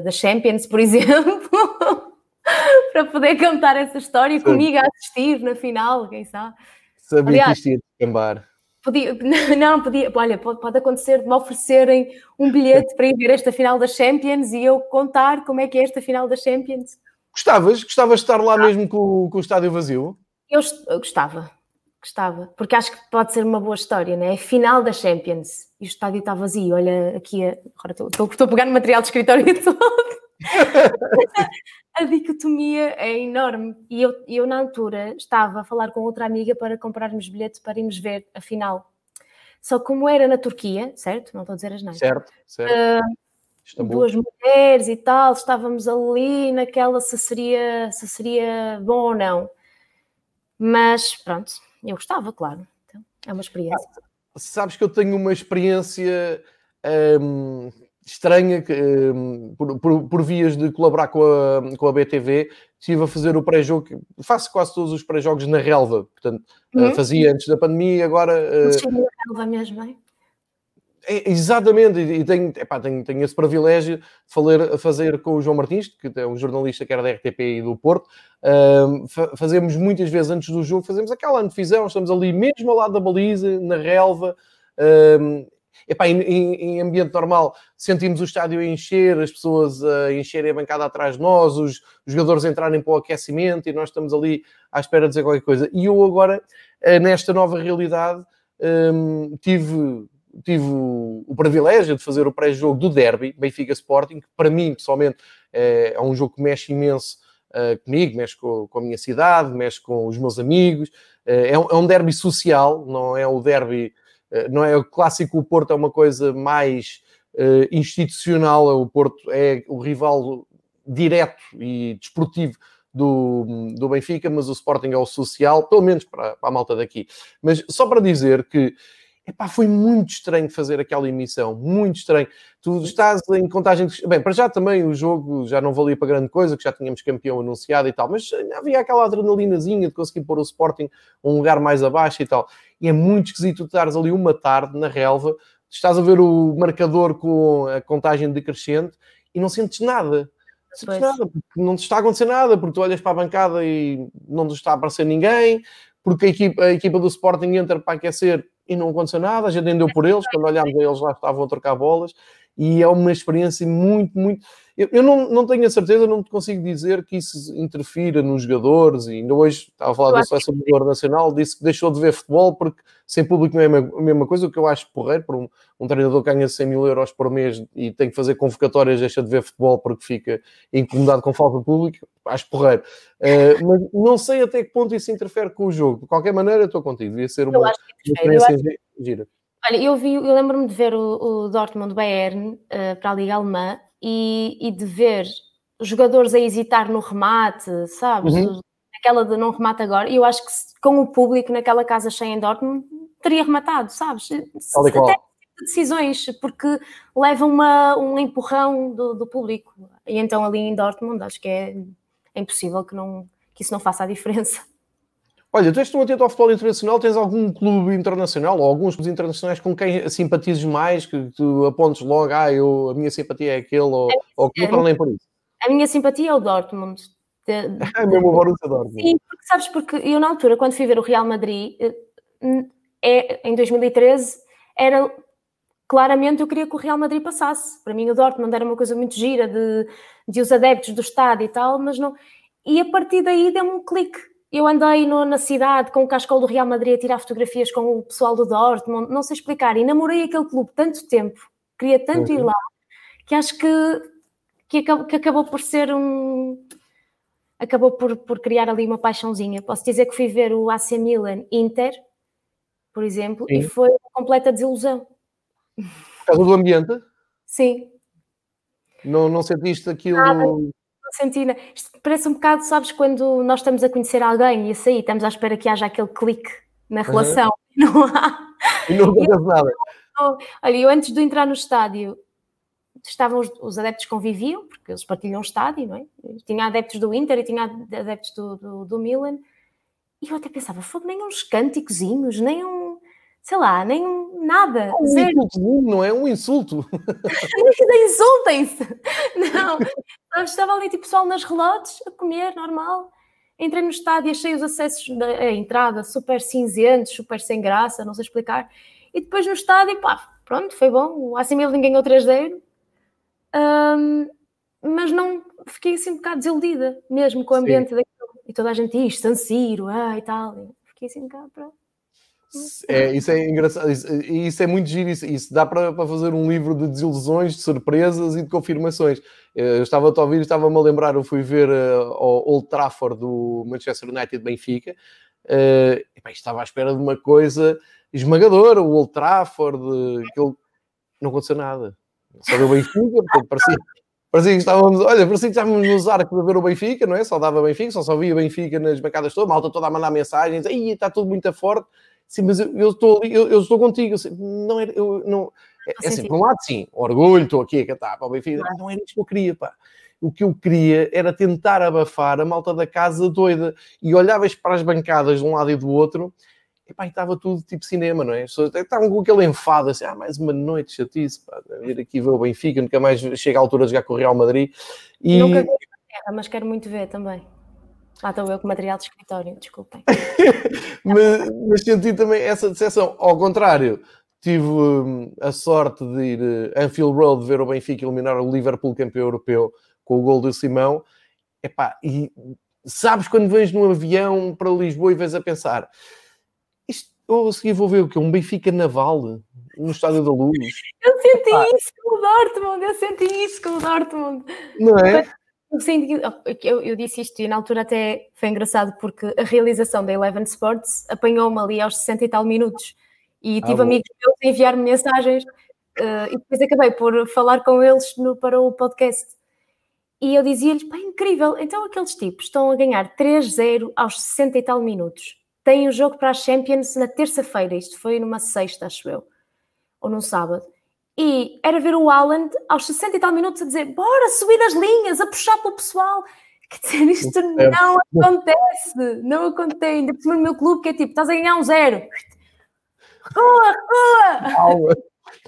da Champions, por *laughs* exemplo *laughs* para poder contar essa história Sim. comigo a assistir na final, quem sabe. Sabia Aliás, que isto ia descambar. Podia, *laughs* não, podia, olha, pode, pode acontecer de me oferecerem um bilhete para ir ver esta final da Champions e eu contar como é que é esta final da Champions. Gostavas? Gostavas de estar lá ah. mesmo com, com o estádio vazio? Eu, eu gostava, gostava, porque acho que pode ser uma boa história, né? É final da Champions e o estádio está vazio. Olha, aqui, agora estou, estou, estou a pegar no material de escritório *laughs* todo. *laughs* a dicotomia é enorme. E eu, eu, na altura, estava a falar com outra amiga para comprarmos bilhetes para irmos ver a final. Só como era na Turquia, certo? Não estou a dizer as neiras. Certo, certo. Uh, duas mulheres e tal, estávamos ali naquela se seria, se seria bom ou não. Mas pronto, eu gostava, claro. Então, é uma experiência. Ah, sabes que eu tenho uma experiência. Um estranha, um, por, por, por, vias de colaborar com a, com a BTV, estive a fazer o pré-jogo, faço quase todos os pré-jogos na relva, portanto, eh, uhum. uh, fazia antes da pandemia, agora... Uh, relva mesmo, é? É, exatamente, e tenho, epá, tenho, tenho esse privilégio de fazer, fazer com o João Martins, que é um jornalista que era da RTP e do Porto. Uh, fazemos muitas vezes antes do jogo, fazemos aquela antevisão, estamos ali mesmo ao lado da baliza, na relva. Uh, Epá, em, em, ambiente normal sentimos o estádio a encher, as pessoas a encherem a bancada atrás de nós, os, os jogadores entrarem para o aquecimento e nós estamos ali à espera de dizer qualquer coisa. E eu agora, eh, nesta nova realidade, um, tive, tive o, privilégio de fazer o pré-jogo do Derby, Benfica Sporting, que para mim, pessoalmente, é, é um jogo que mexe imenso uh, comigo, mexe com, com, a minha cidade, mexe com os meus amigos. Uh, é, um, é um derby social, não é o derby eh, não é o clássico, o Porto é uma coisa mais uh, institucional, o Porto é o rival direto e desportivo do, do Benfica, mas o Sporting é o social, pelo menos para, para a malta daqui. Mas só para dizer que Epá, foi muito estranho fazer aquela emissão, muito estranho. Tu estás em contagem de... Bem, para já também o jogo já não valia para grande coisa, que já tínhamos campeão anunciado e tal, mas havia aquela adrenalinazinha de conseguir pôr o Sporting um lugar mais abaixo e tal. E é muito esquisito tu estares ali uma tarde na relva, estás a ver o marcador com a contagem decrescente e não sentes nada. Não sentes nada, porque não te está a acontecer nada, porque tu olhas para a bancada e não te está a aparecer ninguém, porque a equipa, a equipa do Sporting entra para aquecer e não aconteceu nada, a gente nem deu por eles, quando olhámos a eles lá estavam a trocar bolas, e é uma experiência muito, muito. Eu, eu não, não tenho a certeza, não te consigo dizer que isso interfira nos jogadores, e ainda hoje estava a falar da seleção do jogador nacional, disse que deixou de ver futebol porque sem público não é a mesma coisa, o que eu acho porreiro, por um, um treinador que ganha 100 mil euros por mês e tem que fazer convocatórias, deixa de ver futebol porque fica incomodado com falta de público, acho porreiro. Uh, mas não sei até que ponto isso interfere com o jogo. De qualquer maneira, estou contigo, devia ser uma, uma experiência gira. Olha, eu vi, eu lembro-me de ver o, o Dortmund Bayern uh, para a Liga Alemã e, e, de ver jogadores a hesitar no remate, sabes? Uhum. Aquela de não remate agora. E eu acho que se, com o público naquela casa cheia em Dortmund teria rematado, sabes? Até decisões, porque leva uma, um empurrão do, do, público. E então ali em Dortmund acho que é, é impossível que, não, que isso não faça a diferença. Olha, tu és tão atento ao futebol internacional, tens algum clube internacional ou alguns clubes internacionais com quem simpatizes mais, que tu apontes logo, ah, eu, a minha simpatia é aquele, ou, ou que não nem por isso? A minha simpatia é o Dortmund. É mesmo o Borussia Dortmund. Sim, porque sabes, porque eu na altura, quando fui ver o Real Madrid, eh, é, em 2013, era claramente eu queria que o Real Madrid passasse. Para mim o Dortmund era uma coisa muito gira de, de os adeptos do estádio e tal, mas não... E a partir daí deu-me um clique eu andei no, na cidade com o cascol do Real Madrid a tirar fotografias com o pessoal do Dortmund, não sei explicar, e namorei aquele clube tanto tempo, queria tanto uhum. ir lá, que acho que, que, acabou, que acabou por ser um. acabou por, por criar ali uma paixãozinha. Posso dizer que fui ver o AC Milan Inter, por exemplo, Sim. e foi uma completa desilusão. Por causa do ambiente? Sim. Não, não sentiste aquilo. Nada Santina, isto parece um bocado, sabes, quando nós estamos a conhecer alguém e a sair, estamos à espera que haja aquele clique na relação. Uhum. *laughs* Não há. E não acontece nada. *laughs* Olha, eu antes de entrar no estádio, estavam os, os, adeptos conviviam, porque eles partilham o estádio, não é? tinha adeptos do Inter e tinha adeptos do, do, do Milan. E eu até pensava, nem uns cânticozinhos, nem um sei lá, nem nada. Um zero. insulto, não é um insulto. *laughs* Insultem-se! *laughs* Não, eu estava ali tipo pessoal nas relotes a comer, normal. Entrei no estádio, achei os acessos da entrada super cinzentos, super sem graça, não sei explicar. E depois no estádio, pá, pronto, foi bom. O Milan ganhou 3-0. Um, mas não fiquei assim um bocado desiludida, mesmo com o ambiente Sim. daquilo. E toda a gente diz, San Siro, ah, e tal. Fiquei assim um bocado, pronto. É, isso é engraçado, isso, isso é muito giro, isso, isso dá para, fazer um livro de desilusões, de surpresas e de confirmações. Eu estava a ouvir, estava-me a lembrar, eu fui ver uh, Old Trafford do Manchester United Benfica, uh, e, bem, estava à espera de uma coisa esmagadora, o Old Trafford, aquele... não aconteceu nada. Só deu Benfica, portanto parecia, parecia que estávamos, olha, parecia que estávamos nos arcos para ver o Benfica, não é? Só dava Benfica, só só via Benfica nas bancadas todas, malta toda a mandar mensagens, aí está tudo muito forte Sim, mas eu, eu estou ali, eu, eu, estou contigo. Não era, eu não. É, é assim, por um lado, sim, orgulho, estou aqui a cantar para o Benfica, mas não era isto que eu queria, pá. O que eu queria era tentar abafar a malta da casa doida e olhavas para as bancadas de um lado e do outro e pá, estava tudo tipo cinema, não é? estavam com aquele enfado assim, ah, mais uma noite chatice, pá, vir aqui ver o Benfica, nunca mais chega a altura de jogar com o Real Madrid. E... Nunca vi mas quero muito ver também. Lá estou eu com material de escritório, desculpem. *laughs* mas, mas, senti também essa decepção. Ao contrário, tive hum, a sorte de ir a uh, Anfield Road ver o Benfica eliminar o Liverpool campeão europeu com o gol do Simão. Epá, e sabes quando vens num avião para Lisboa e vens a pensar isto, ou a seguir vou ver o quê? Um Benfica naval no Estádio da Luz. Eu senti ah. isso com o Dortmund, eu senti isso com o Dortmund. Não é? Sim, eu, eu, disse isto e na altura até foi engraçado porque a realização da Eleven Sports apanhou-me ali aos 60 e tal minutos e ah, tive amigos meus a enviar-me mensagens uh, e depois acabei por falar com eles no, para o podcast. E eu dizia-lhes, pá, incrível, então aqueles tipos estão a ganhar 3-0 aos 60 e tal minutos. tem o um jogo para a Champions na terça-feira, isto foi numa sexta, acho eu, ou num sábado. E era ver o Haaland aos 60 e tal minutos a dizer bora subir as linhas, a puxar para o pessoal. Quer dizer, isto não acontece, não acontece. Ainda por cima meu clube, que é tipo, estás a ganhar um zero. *laughs* Rua, rua! Calma,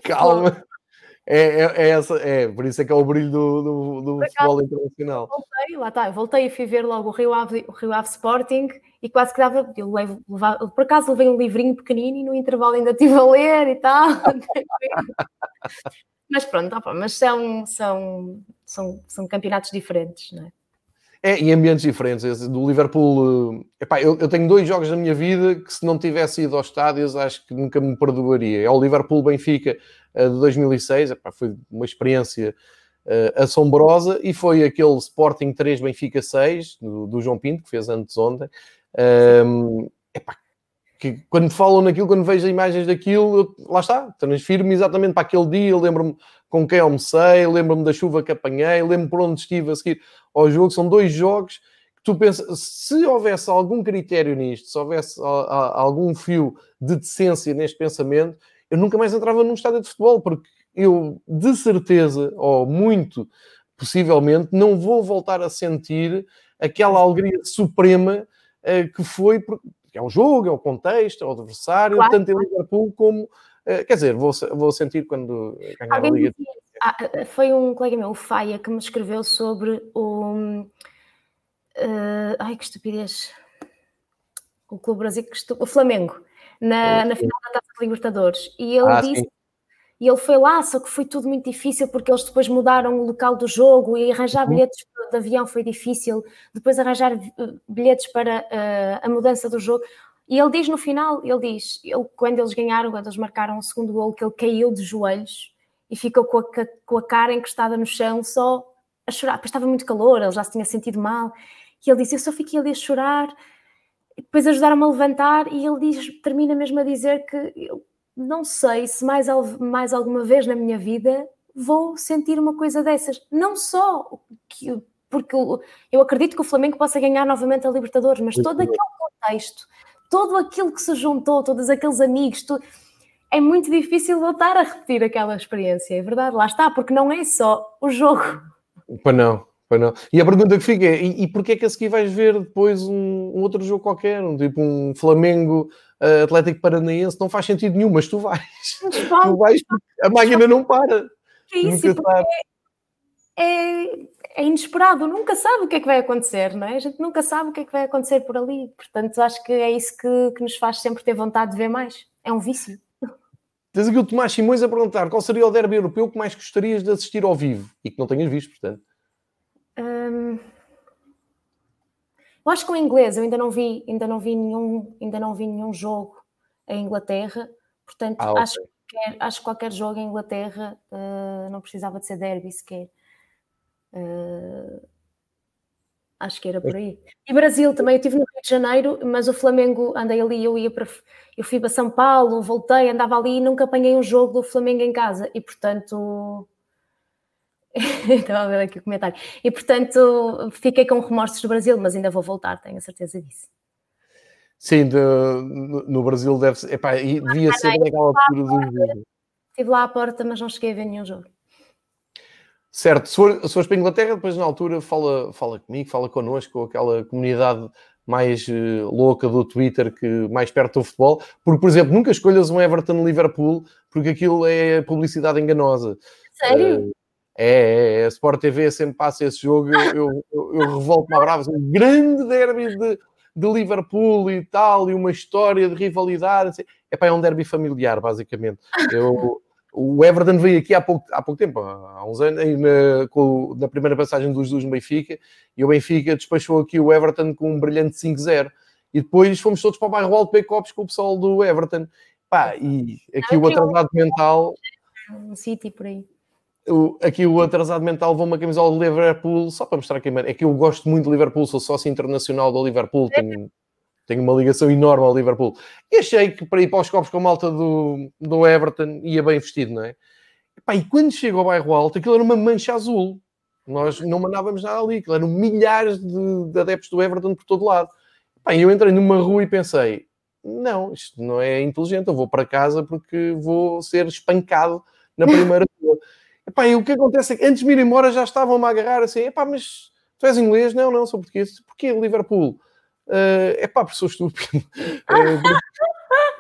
calma. É, é, é, essa, é, por isso é que é o brilho do, do, do futebol internacional. Voltei, lá está, voltei e fui ver logo o Rio Ave, o Rio Ave Sporting e quase que dava, eu levo, levava, por acaso levei um livrinho pequenino e no intervalo ainda estive a ler e tal. *laughs* mas pronto, opa, mas são, são, são, são campeonatos diferentes, não é? É, em ambientes diferentes. Do Liverpool, eh, epá, eu, eu, tenho dois jogos na minha vida que, se não tivesse ido aos estádios, acho que nunca me perdoaria. É o Liverpool-Benfica eh, de 2006, epá, foi uma experiência uh, assombrosa, e foi aquele Sporting 3 Benfica 6 do, do João Pinto, que fez antes ontem. Um, epá, que quando falam naquilo, quando vejo imagens daquilo, eu, lá está, transfiro-me exatamente para aquele dia, lembro-me com quem almocei, lembro-me da chuva que apanhei, lembro-me por onde estive a seguir ao jogo. São dois jogos que tu pensas, se houvesse algum critério nisto, se houvesse a, a, algum fio de decência neste pensamento, eu nunca mais entrava num estádio de futebol, porque eu, de certeza, ou muito possivelmente, não vou voltar a sentir aquela alegria suprema uh, que foi, é o jogo, é o contexto, é o adversário, claro. tanto em Liverpool como. Uh, quer dizer, vou, vou sentir quando ganhar a Liga. Ah, ah, foi um colega meu, o Faia, que me escreveu sobre o. Uh, ai, que estupidez! O Clube Brasil, o Flamengo na, na final da Taça de Libertadores. E ele ah, disse. Sim. E ele foi lá, só que foi tudo muito difícil porque eles depois mudaram o local do jogo e arranjar uhum. bilhetes de avião foi difícil. Depois arranjar eh, bilhetes para uh, a mudança do jogo. E ele diz no final, ele diz, ele, quando eles ganharam, quando eles marcaram o segundo gol, que ele caiu de joelhos e ficou com a, com a cara encostada no chão só a chorar, porque estava muito calor, ele já se tinha sentido mal. E ele disse, eu só fiquei ali a chorar depois ajudaram-me a levantar e ele diz, termina mesmo a dizer que eu não sei se mais, mais alguma vez na minha vida vou sentir uma coisa dessas. Não só que, porque eu acredito que o Flamengo possa ganhar novamente a Libertadores, mas todo aquele contexto, todo aquilo que se juntou, todos aqueles amigos, tu, é muito difícil voltar a repetir aquela experiência, é verdade, lá está, porque não é só o jogo. Pois não, não. E a pergunta que fica é: e, e porquê é que a seguir vais ver depois um, um outro jogo qualquer, um tipo um Flamengo uh, Atlético Paranaense? Não faz sentido nenhum, mas tu vais. Mas tu vais a máquina não para. É isso, é, é, é, inesperado, nunca sabe o que é que vai acontecer, não é? A gente nunca sabe o que é que vai acontecer por ali. Portanto, acho que é isso que, que nos faz sempre ter vontade de ver mais. É um vício. Tens aqui o Tomás Simões a perguntar qual seria o derby europeu que mais gostarias de assistir ao vivo e que não tenhas visto, portanto. Hum, eu acho que o inglês eu ainda não vi, ainda não vi nenhum, ainda não vi nenhum jogo em Inglaterra, portanto ah, okay. acho, que qualquer, acho que qualquer jogo em Inglaterra uh, não precisava de ser derby sequer. Uh, acho que era por aí. E Brasil também, eu estive no Rio de Janeiro, mas o Flamengo, andei ali, eu ia para. Eu fui para São Paulo, voltei, andava ali e nunca apanhei um jogo do Flamengo em casa. E portanto *laughs* Estava a ver aqui o comentário. E portanto, fiquei com remorsos do Brasil, mas ainda vou voltar, tenho a certeza disso. Sim, de, no Brasil deve ser. Epá, devia ah, ser naquela altura do jogo. Estive lá à porta, mas não cheguei a ver nenhum jogo. Certo, se, for, se fores para a Inglaterra, depois na altura fala, fala comigo, fala connosco, com aquela comunidade mais uh, louca do Twitter, que mais perto do futebol, porque, por exemplo, nunca escolhas um Everton-Liverpool, porque aquilo é publicidade enganosa. Sério? Uh, é, é, é, a Sport TV sempre passa esse jogo, eu, eu, eu revolto-me a brava, um grande derby de, de Liverpool e tal, e uma história de rivalidade. Assim. Epá, é um derby familiar, basicamente. Eu, o Everton veio aqui há pouco, há pouco tempo, há uns anos, na, com, na primeira passagem dos dois no Benfica, e o Benfica despachou aqui o Everton com um brilhante 5-0. E depois fomos todos para o bairro Alto Copos com o pessoal do Everton. Pá, e aqui o atrasado mental... Um City por aí o, aqui o atrasado mental levou uma camisola de Liverpool só para mostrar que é que eu gosto muito de Liverpool, sou sócio internacional do Liverpool, tenho, tenho uma ligação enorme ao Liverpool. E achei que para ir para os copos com a malta do, do Everton ia bem vestido, não é? E, pá, e quando chego ao bairro alto, aquilo era uma mancha azul. Nós não mandávamos nada ali, aquilo eram milhares de, de adeptos do Everton por todo lado. Pá, eu entrei numa rua e pensei, não, isto não é inteligente, eu vou para casa porque vou ser espancado na primeira *laughs* rua. Epá, e o que acontece é que antes de me ir embora já estavam-me a agarrar assim, epá, mas tu és inglês? Não, não, sou português. Porquê Liverpool? Uh, epá, porque sou estúpido. *laughs*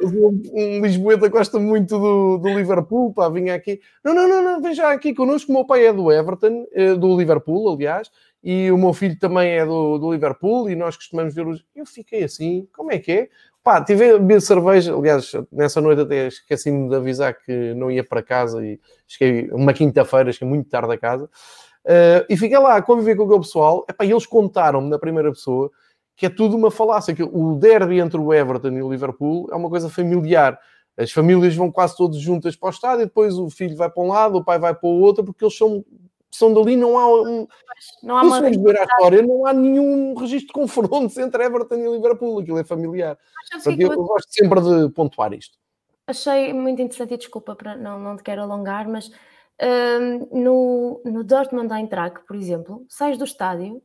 Uh, um Lisboeta gosta muito do, do Liverpool, pá, vinha aqui. Não, não, não, não, vem já aqui connosco. O meu pai é do Everton, uh, do Liverpool, aliás, e o meu filho também é do, do Liverpool, e nós costumamos ver os. Eu fiquei assim, como é que é? Pá, tive a beber cerveja, aliás, nessa noite até esqueci-me de avisar que não ia para casa e cheguei uma quinta-feira, cheguei muito tarde a casa. Uh, e fiquei lá a conviver com aquele pessoal, epá, e eles contaram-me na primeira pessoa que é tudo uma falácia, que o derby entre o Everton e o Liverpool é uma coisa familiar. As famílias vão quase todas juntas para o estádio, depois o filho vai para um lado, o pai vai para o outro, porque eles são, são dali, não há um... Não há uma... ver a história, não há nenhum registro de confrontos entre Everton e Liverpool, aquilo é familiar. Portanto, eu, eu gosto sempre de pontuar isto. Achei muito interessante, e desculpa, para, não, não te quero alongar, mas um, no, no Dortmund Eintracht, por exemplo, sais do estádio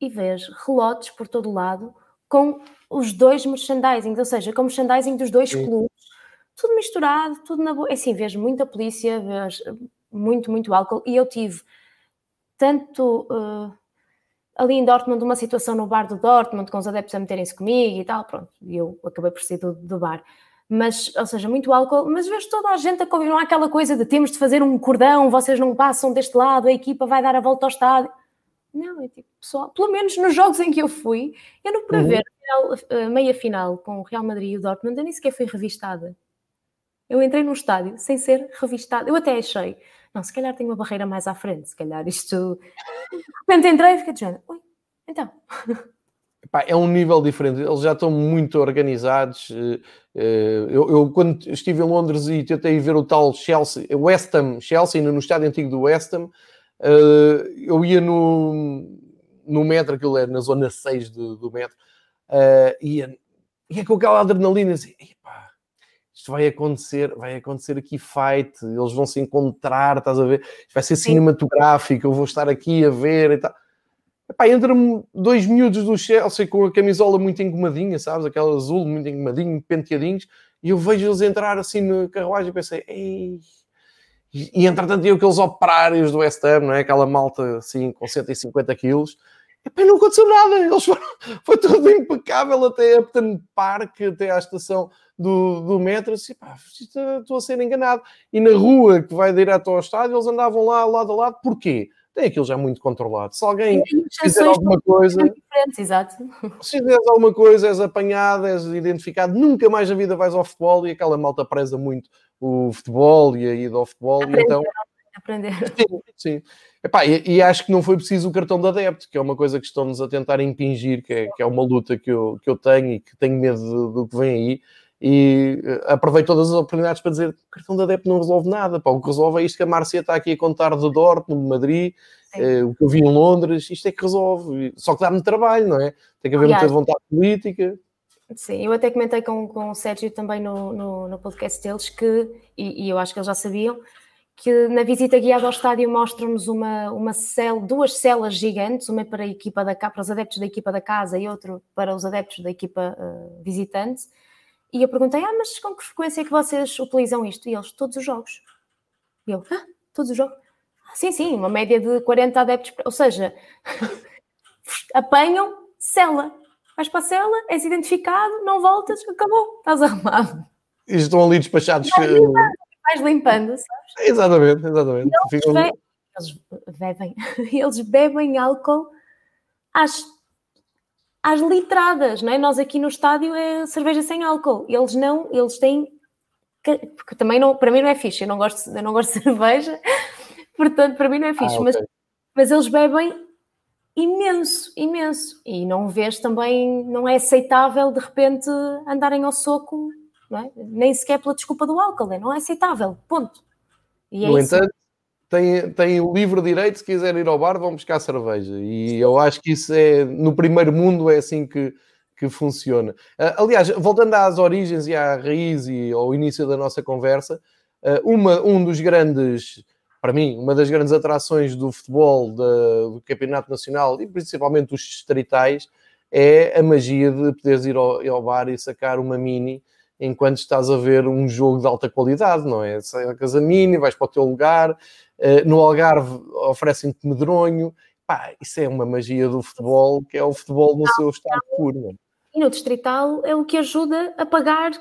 e vês relotes por todo lado com os dois merchandising, ou seja, com merchandising dos dois Sim. clubes, tudo misturado, tudo na boa. É assim, vês muita polícia, vês muito, muito álcool. E eu tive tanto uh, ali em Dortmund uma situação no bar do Dortmund, com os adeptos a meterem-se comigo e tal, pronto, e eu acabei por sair do, do bar mas, ou seja, muito álcool, mas vês toda a gente a há aquela coisa de temos de fazer um cordão, vocês não passam deste lado, a equipa vai dar a volta ao estádio. Não, é tipo, pessoal, pelo menos nos jogos em que eu fui, eu não para uhum. ver a meia final com o Real Madrid e o Dortmund, eu nem sequer fui revistada. Eu entrei num estádio sem ser revistada. Eu até achei, não, se calhar tem uma barreira mais à frente, se calhar isto. *laughs* De repente entrei e fiquei dizendo, oi, então. *laughs* Epá, é um nível diferente, eles já estão muito organizados. Eh, eh, eu, eu, quando estive em Londres e tentei ver o tal Chelsea, West Ham, Chelsea, no estádio antigo do West Ham, eh, eu ia no, no metro, aquilo é na zona 6 do, do metro, ia, ia com aquela adrenalina assim, epá, isto vai acontecer, vai acontecer aqui fight, eles vão se encontrar, estás a ver? Isto vai ser cinematográfico, eu vou estar aqui a ver e tal Epá, entra-me dois miúdos do Chelsea com a camisola muito engomadinha, sabes? Aquela azul muito engomadinho, penteadinhos, e eu vejo-eles entrar assim na carruagem e pensei, ei... E, e entretanto, eu aqueles operários do West Ham, não é? Aquela malta assim com 150 quilos, Epá, não aconteceu nada, eles foram, *laughs* foi tudo impecável até Upton Park, até à estação do, do metro, assim, pá, estou a ser enganado. E na rua que vai direto ao estádio, eles andavam lá lado a lado, porquê? Tem aquilo já muito controlado. Se alguém fizer alguma coisa. Exato. *laughs* Se fizeres alguma coisa, és apanhado, és identificado, nunca mais na vida vais ao futebol e aquela malta preza muito o futebol e a ida ao futebol. Aprender, e então... aprender. Sim, sim. Epá, e, e, acho que não foi preciso o cartão de adepto, que é uma coisa que estão-nos a tentar impingir, que é, que é uma luta que eu, que eu tenho e que tenho medo do, do que vem aí e eh, aproveito todas as oportunidades para dizer que o cartão de adepto não resolve nada. Pá. O que resolve é isto que a Márcia está aqui a contar de Dortmund, de Madrid, eh, o que eu vi em Londres, isto é que resolve. Só que dá-me trabalho, não é? Tem que haver Aliás, muita vontade política. Sim, eu até comentei com, com o Sérgio também no, no, no podcast deles que, e, e, eu acho que eles já sabiam, que na visita guiada ao estádio mostram-nos uma, uma cel, duas celas gigantes, uma para a equipa da para os adeptos da equipa da casa e outra para os adeptos da equipa uh, visitante e eu perguntei, ah, mas com que frequência é que vocês utilizam isto? E eles, todos os jogos. E eu, ah, todos os jogos? Ah, sim, sim, uma média de 40 adeptos, ou seja, *laughs* apanham cela. Vais para a cela, és identificado, não voltas, acabou, estás arrumado. E estão ali despachados. Vais limpando, vais limpando sabes? Exatamente, exatamente. Eles, Ficam... be... eles bebem, *laughs* eles bebem álcool às às litradas, não é? Nós aqui no estádio é cerveja sem álcool. Eles não, eles têm porque também não, para mim não é fixe, eu não gosto, eu não gosto de *laughs* cerveja, portanto para mim não é fixe, ah, okay. mas, mas eles bebem imenso, imenso, e não vês também, não é aceitável de repente andarem ao soco, não é? nem sequer pela desculpa do álcool, é? não é aceitável, ponto. É no isso. entanto, têm, têm o livre direito, se quiserem ir ao bar, vão buscar cerveja. E eu acho que isso é, no primeiro mundo, é assim que, que funciona. Uh, aliás, voltando às origens e à raiz e ao início da nossa conversa, uh, uma, um dos grandes, para mim, uma das grandes atrações do futebol, da, do Campeonato Nacional e principalmente dos distritais, é a magia de poderes ir ao, ao bar e sacar uma mini enquanto estás a ver um jogo de alta qualidade, não é? Sacas a mini, vais para o teu lugar, no Algarve oferecem-te medronho, pá, isso é uma magia do futebol, que é o futebol no seu estado puro. E no Distrital é o que ajuda a pagar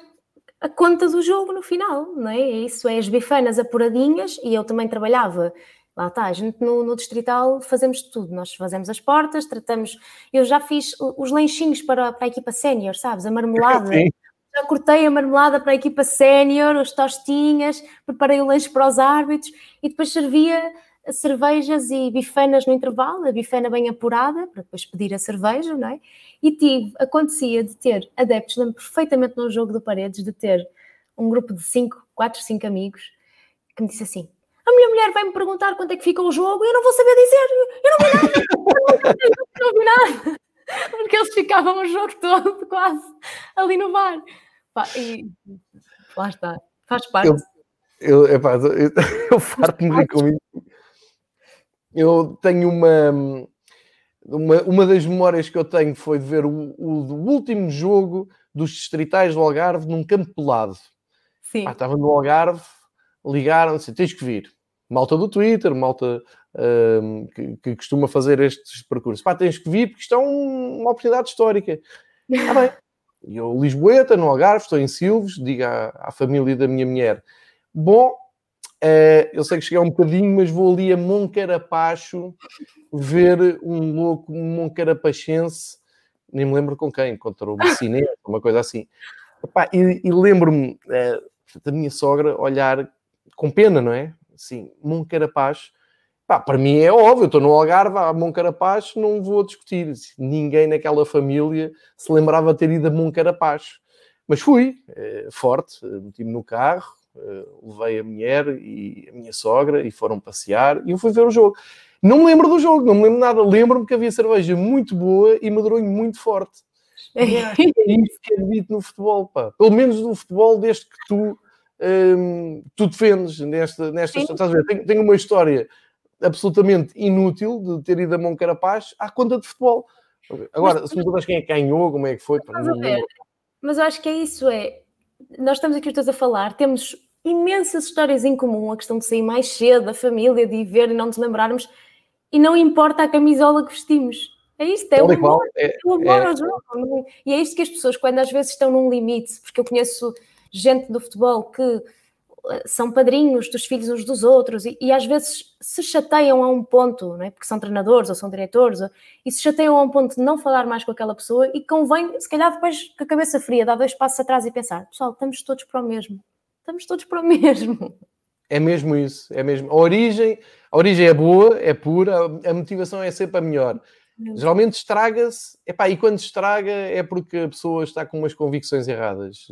a conta do jogo no final, não é? Isso é as bifanas apuradinhas. E eu também trabalhava. Lá está, a gente no, no, distrital fazemos tudo, nós fazemos as portas, tratamos, eu já fiz os lanchinhos para, para a equipa sénior, sabes, a marmelada, *laughs* Sim. Já cortei a marmelada para a equipa sénior, as tostinhas, preparei o lanche para os árbitros e depois servia cervejas e bifanas no intervalo, a bifana bem apurada, para depois pedir a cerveja, não é? E tive, acontecia de ter adeptos, lembro perfeitamente no jogo do Paredes, de ter um grupo de 5, 4, 5 amigos, que me disse assim, a minha mulher vai me perguntar quanto é que fica o jogo e eu não vou saber dizer, eu não vi nada, eu não vi nada, *laughs* porque eles ficavam o jogo todo quase ali no bar. E lá está, faz parte. Eu, eu, epá, eu, eu *laughs* farto-me com isso. Eu tenho uma, uma, uma das memórias que eu tenho foi de ver o, o, o último jogo dos distritais do Algarve num campo pelado. Sim. Pá, estava no Algarve, ligaram-se, tens que vir malta do Twitter, malta uh, que, que, costuma fazer estes percursos. Pá, tens que vir porque isto é um, uma oportunidade histórica. Ah, bem. E eu, Lisboeta, no Algarve, estou em Silves, digo à, à família da minha mulher: Bom, uh, eu sei que cheguei um bocadinho, mas vou ali a Moncarapacho ver um louco moncarapachense, nem me lembro com quem, contra o Messinete, uma coisa assim. Epá, e, e lembro-me uh, da minha sogra olhar com pena, não é? Sim, Moncarapaz. Pá, para mim é óbvio, eu estou no Algarve, a Moncarapaz, não vou discutir. Ninguém naquela família se lembrava de ter ido a Moncarapaz. Mas fui, é, forte, meti-me no carro, é, levei a mulher e a minha sogra e foram passear e eu fui ver o jogo. Não me lembro do jogo, não me lembro nada. Lembro-me que havia cerveja muito boa e medronho muito forte. é isso que acredito no futebol, pá. Pelo menos no futebol, desde que tu Hum, tu defendes nesta, nesta estás a ver, tenho, tenho, uma história absolutamente inútil de ter ido a Moncarapaz à conta de futebol. Agora, mas, se me perguntas quem é que ganhou, como é que foi, mas, mas eu acho que é isso, é nós estamos aqui todos a falar, temos imensas histórias em comum, a questão de sair mais cedo, da família, de ir ver e não nos lembrarmos, e não importa a camisola que vestimos. É isto, é o amor, é, o amor é, ao jogo. E é isto que as pessoas, quando às vezes estão num limite, porque eu conheço gente do futebol que são padrinhos dos filhos uns dos outros e, e, às vezes se chateiam a um ponto, não é? porque são treinadores ou são diretores, ou, e se chateiam a um ponto de não falar mais com aquela pessoa e convém, se calhar depois com a cabeça fria, dar dois passos atrás e pensar, pessoal, estamos todos para o mesmo, estamos todos para o *laughs* mesmo. É mesmo isso, é mesmo. A origem, a origem é boa, é pura, a motivação é sempre a melhor. Geralmente estraga-se, e quando estraga é porque a pessoa está com umas convicções erradas.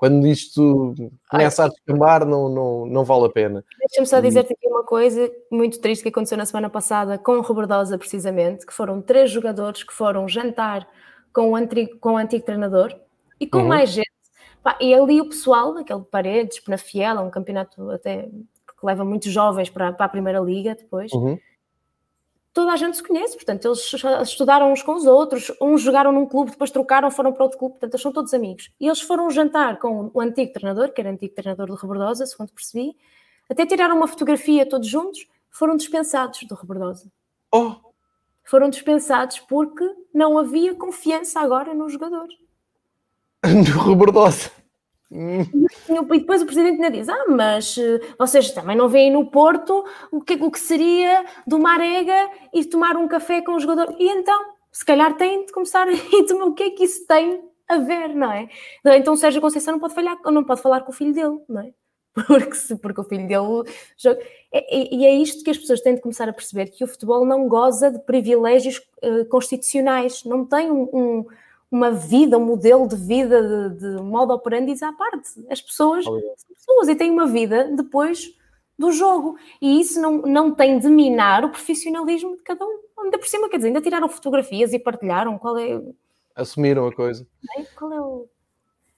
Quando isto começa Ai, a descambar, não, não, não vale a pena. Deixa-me só dizer-te aqui uma coisa muito triste que aconteceu na semana passada com o Roberdosa, precisamente, que foram três jogadores que foram jantar com o antigo, com o antigo treinador e com uhum. mais gente. E ali o pessoal, aquele Paredes, Penafiel, é um campeonato até que leva muitos jovens para, para a Primeira Liga depois. Uhum toda a gente se conhece, portanto, eles estudaram uns com os outros, uns jogaram num clube, depois trocaram, foram para outro clube, portanto, eles são todos amigos. E eles foram jantar com o antigo treinador, que era antigo treinador do Rebordosa, segundo percebi, até tiraram uma fotografia todos juntos, foram dispensados do Rebordosa. Oh! Foram dispensados porque não havia confiança agora no jogador. *laughs* No Rebordosa. E depois o presidente ainda diz: Ah, mas eh, vocês também não veem no Porto o que, o que seria de uma arega e tomar um café com o jogador. E então, se calhar tem de começar *laughs* a tomar o que é que isso tem a ver, não é? Então o Sérgio Conceição não pode, falhar, não pode falar com o filho dele, não é? *laughs* Porque, se, porque o filho dele joga. E, e, é isto que as pessoas têm de começar a perceber: que o futebol não goza de privilégios uh, constitucionais, não tem um, um uma vida, um modelo de vida, de, de modo operandi à parte. As pessoas são pessoas e têm uma vida depois do jogo. E isso não, não tem de minar o profissionalismo de cada um. Ainda por cima, quer dizer, ainda tiraram fotografias e partilharam. Qual é. Assumiram a coisa. É? Qual é o.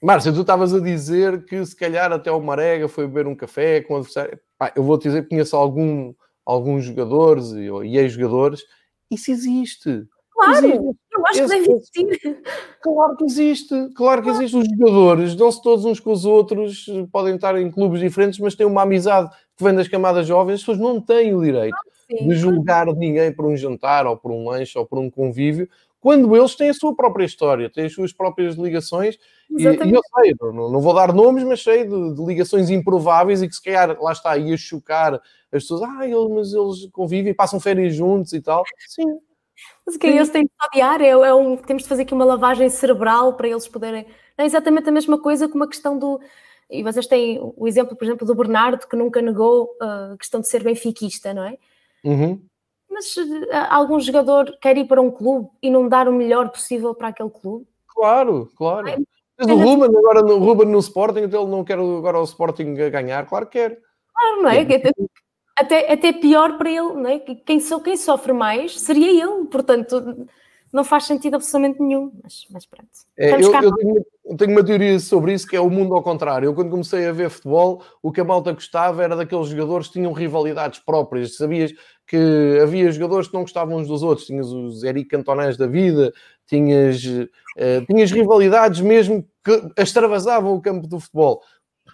Márcia, tu estavas a dizer que se calhar até o Marega foi beber um café com o adversário. Pá, eu vou-te dizer que conheço algum, alguns jogadores e, e ex-jogadores. Isso existe. Claro, eu acho Esse, que deve existir. Claro que existe, claro que existe. Os jogadores dão-se todos uns com os outros, podem estar em clubes diferentes, mas têm uma amizade que vem das camadas jovens, as pessoas não têm o direito ah, de julgar ninguém por um jantar, ou por um lanche, ou por um convívio, quando eles têm a sua própria história, têm as suas próprias ligações, e, e, eu sei, não, não, vou dar nomes, mas sei de, de, ligações improváveis e que se calhar, lá está, ia chocar as pessoas, ah, eles, mas eles convivem, passam férias juntos e tal. Sim. Mas o que eles têm que odiar é, é um, temos de fazer aqui uma lavagem cerebral para eles poderem. é exatamente a mesma coisa com uma questão do. E vocês têm o exemplo, por exemplo, do Bernardo, que nunca negou a questão de ser benfiquista, não é? Uhum. Mas uh, algum jogador quer ir para um clube e não dar o melhor possível para aquele clube? Claro, claro. É, Mas o Ruben, agora no, Ruben no Sporting, então ele não quer agora o Sporting ganhar? Claro que quer. Claro, não é? Até, até pior para ele, não é? Quem, quem sofre mais seria ele, portanto não faz sentido absolutamente nenhum, mas, mas pronto. É, eu, eu, tenho, eu, tenho, uma teoria sobre isso que é o mundo ao contrário. Eu, quando comecei a ver futebol, o que a malta gostava era daqueles jogadores que tinham rivalidades próprias. Sabias que havia jogadores que não gostavam uns dos outros. Tinhas os Eric Cantonés da vida, tinhas, uh, tinhas rivalidades mesmo que extravasavam o campo do futebol.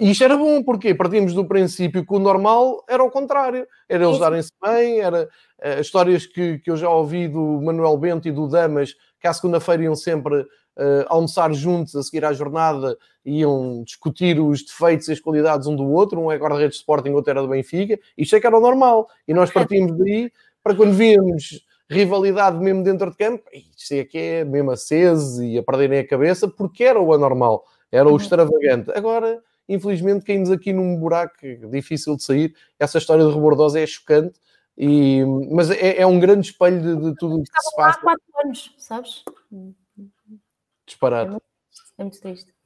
E isto era bom, porque partimos do princípio que o normal era o contrário. Era eles darem-se bem, era uh, histórias que, que eu já ouvi do Manuel Bento e do Damas, que à segunda-feira iam sempre uh, almoçar juntos a seguir à jornada, iam discutir os defeitos e as qualidades um do outro, um é guarda-redes de Sporting, outro era do Benfica. Isto é que era o normal. E nós partimos daí para quando víamos rivalidade mesmo dentro de campo, isto é que é mesmo aceso e a perderem a cabeça, porque era o anormal, era o uhum. extravagante. Agora infelizmente caímos aqui num buraco difícil de sair. Essa história de Rebordosa é chocante, e, mas é, é um grande espelho de, de tudo o que se passa. Há quatro anos, sabes? Disparado. É muito triste.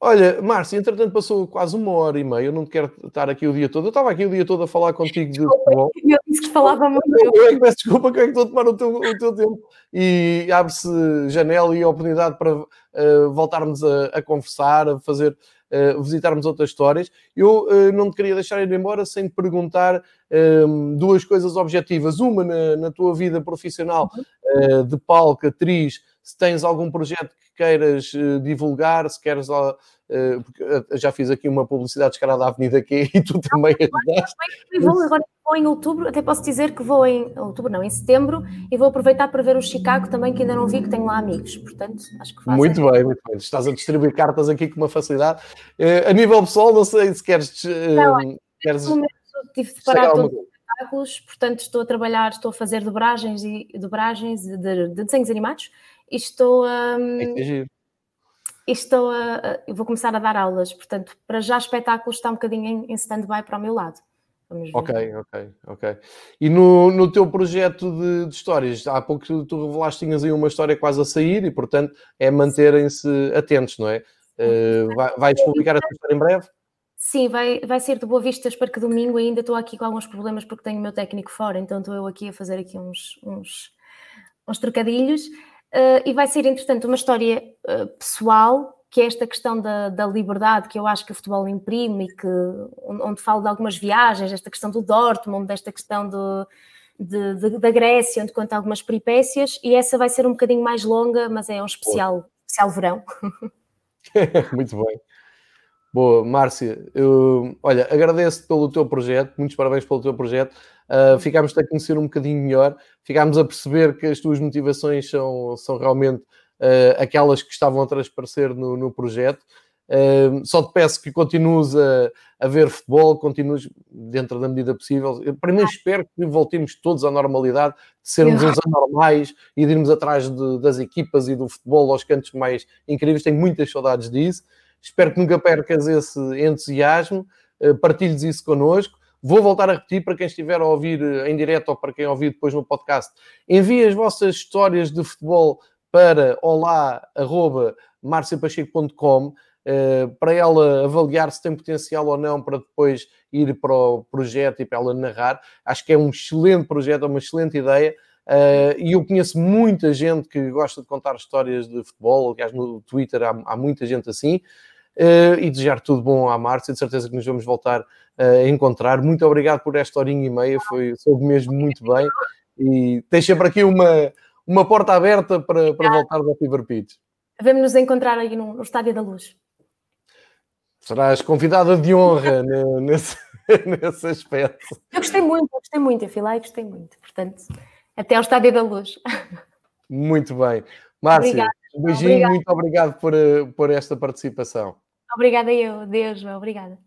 Olha, Márcia, entretanto passou quase uma hora e meia, eu não quero estar aqui o dia todo. Eu estava aqui o dia todo a falar contigo de futebol. Eu disse que falava muito. Eu é que peço desculpa que é que estou a tomar o teu, o teu tempo. E abre-se janela e oportunidade para uh, voltarmos a, a, conversar, a fazer uh, visitarmos outras histórias. Eu uh, não te queria deixar ir embora sem perguntar um, duas coisas objetivas. Uma, na, na tua vida profissional uh, de palco, atriz, se tens algum projeto que queiras divulgar, se queres já fiz aqui uma publicidade descarada à Avenida Q *laughs* e tu também ajudaste. Vou, agora vou em outubro, até posso dizer que vou em outubro, não, em setembro, e vou aproveitar para ver o Chicago também, que ainda não vi, que tenho lá amigos, portanto, acho que Muito bem, muito bem. Estás a distribuir cartas aqui com uma facilidade. Uh, a nível pessoal, não sei se queres. Não, queres... Momento, tive de parar todos os espetáculos, portanto, estou a trabalhar, estou a fazer dobragens e dobragens de, de desenhos animados e estou a. Um, é estou a, a, vou começar a dar aulas, portanto, para já espetáculos está um bocadinho em, em stand-by para o meu lado. Ok, ok, ok. E no, no teu projeto de, de, histórias, há pouco tu, revelaste tinhas aí uma história quase a sair e, portanto, é manterem-se atentos, não é? Uh, vai, vais publicar essa história em breve? Sim, vai, vai ser de Boa Vista, espero que domingo. Ainda estou aqui com alguns problemas porque tenho o meu técnico fora, então estou eu aqui a fazer aqui uns, uns, uns trocadilhos. Uh, e vai ser, entretanto, uma história uh, pessoal, que é esta questão da, da, liberdade que eu acho que o futebol imprime e que, onde falo de algumas viagens, esta questão do Dortmund, desta questão do, de, de, da Grécia, onde conta algumas peripécias, e essa vai ser um bocadinho mais longa, mas é um especial, especial verão. *laughs* Muito bem. Boa, Márcia, eu, olha, agradeço pelo teu projeto, muitos parabéns pelo teu projeto. Uh, ficámos a conhecer um bocadinho melhor, ficámos a perceber que as tuas motivações são, são realmente uh, aquelas que estavam a transparecer no, no projeto. Uh, só te peço que continues a, a, ver futebol, continues dentro da medida possível. Eu primeiro espero que voltemos todos à normalidade, de sermos uns anormais e de irmos atrás de, das equipas e do futebol aos cantos mais incríveis. Tenho muitas saudades disso. Espero que nunca percas esse entusiasmo, partilhes isso connosco. Vou voltar a repetir para quem estiver a ouvir em direto ou para quem ouvir depois no podcast. Envie as vossas histórias de futebol para olá.marciapacheco.com eh, para ela avaliar se tem potencial ou não para depois ir para o projeto e para ela narrar. Acho que é um excelente projeto, é uma excelente ideia. e eu conheço muita gente que gosta de contar histórias de futebol. Aliás, no Twitter há, há muita gente assim. Uh, e desejar tudo bom à Márcia, de certeza que nos vamos voltar uh, a encontrar. Muito obrigado por esta horinha e meia, foi, soube mesmo muito bem. E tens sempre aqui uma, uma porta aberta para, para voltar ao Fever Pitch. Vamos nos encontrar aí no, no Estádio da Luz. Serás convidada de honra nesse, *laughs* nesse aspecto. Eu gostei muito, eu gostei muito, eu fui lá e gostei muito. Portanto, até ao Estádio da Luz. Muito bem. Márcia, um beijinho, Obrigada. muito obrigado por, por esta participação. Obrigada eu, Deus, obrigada.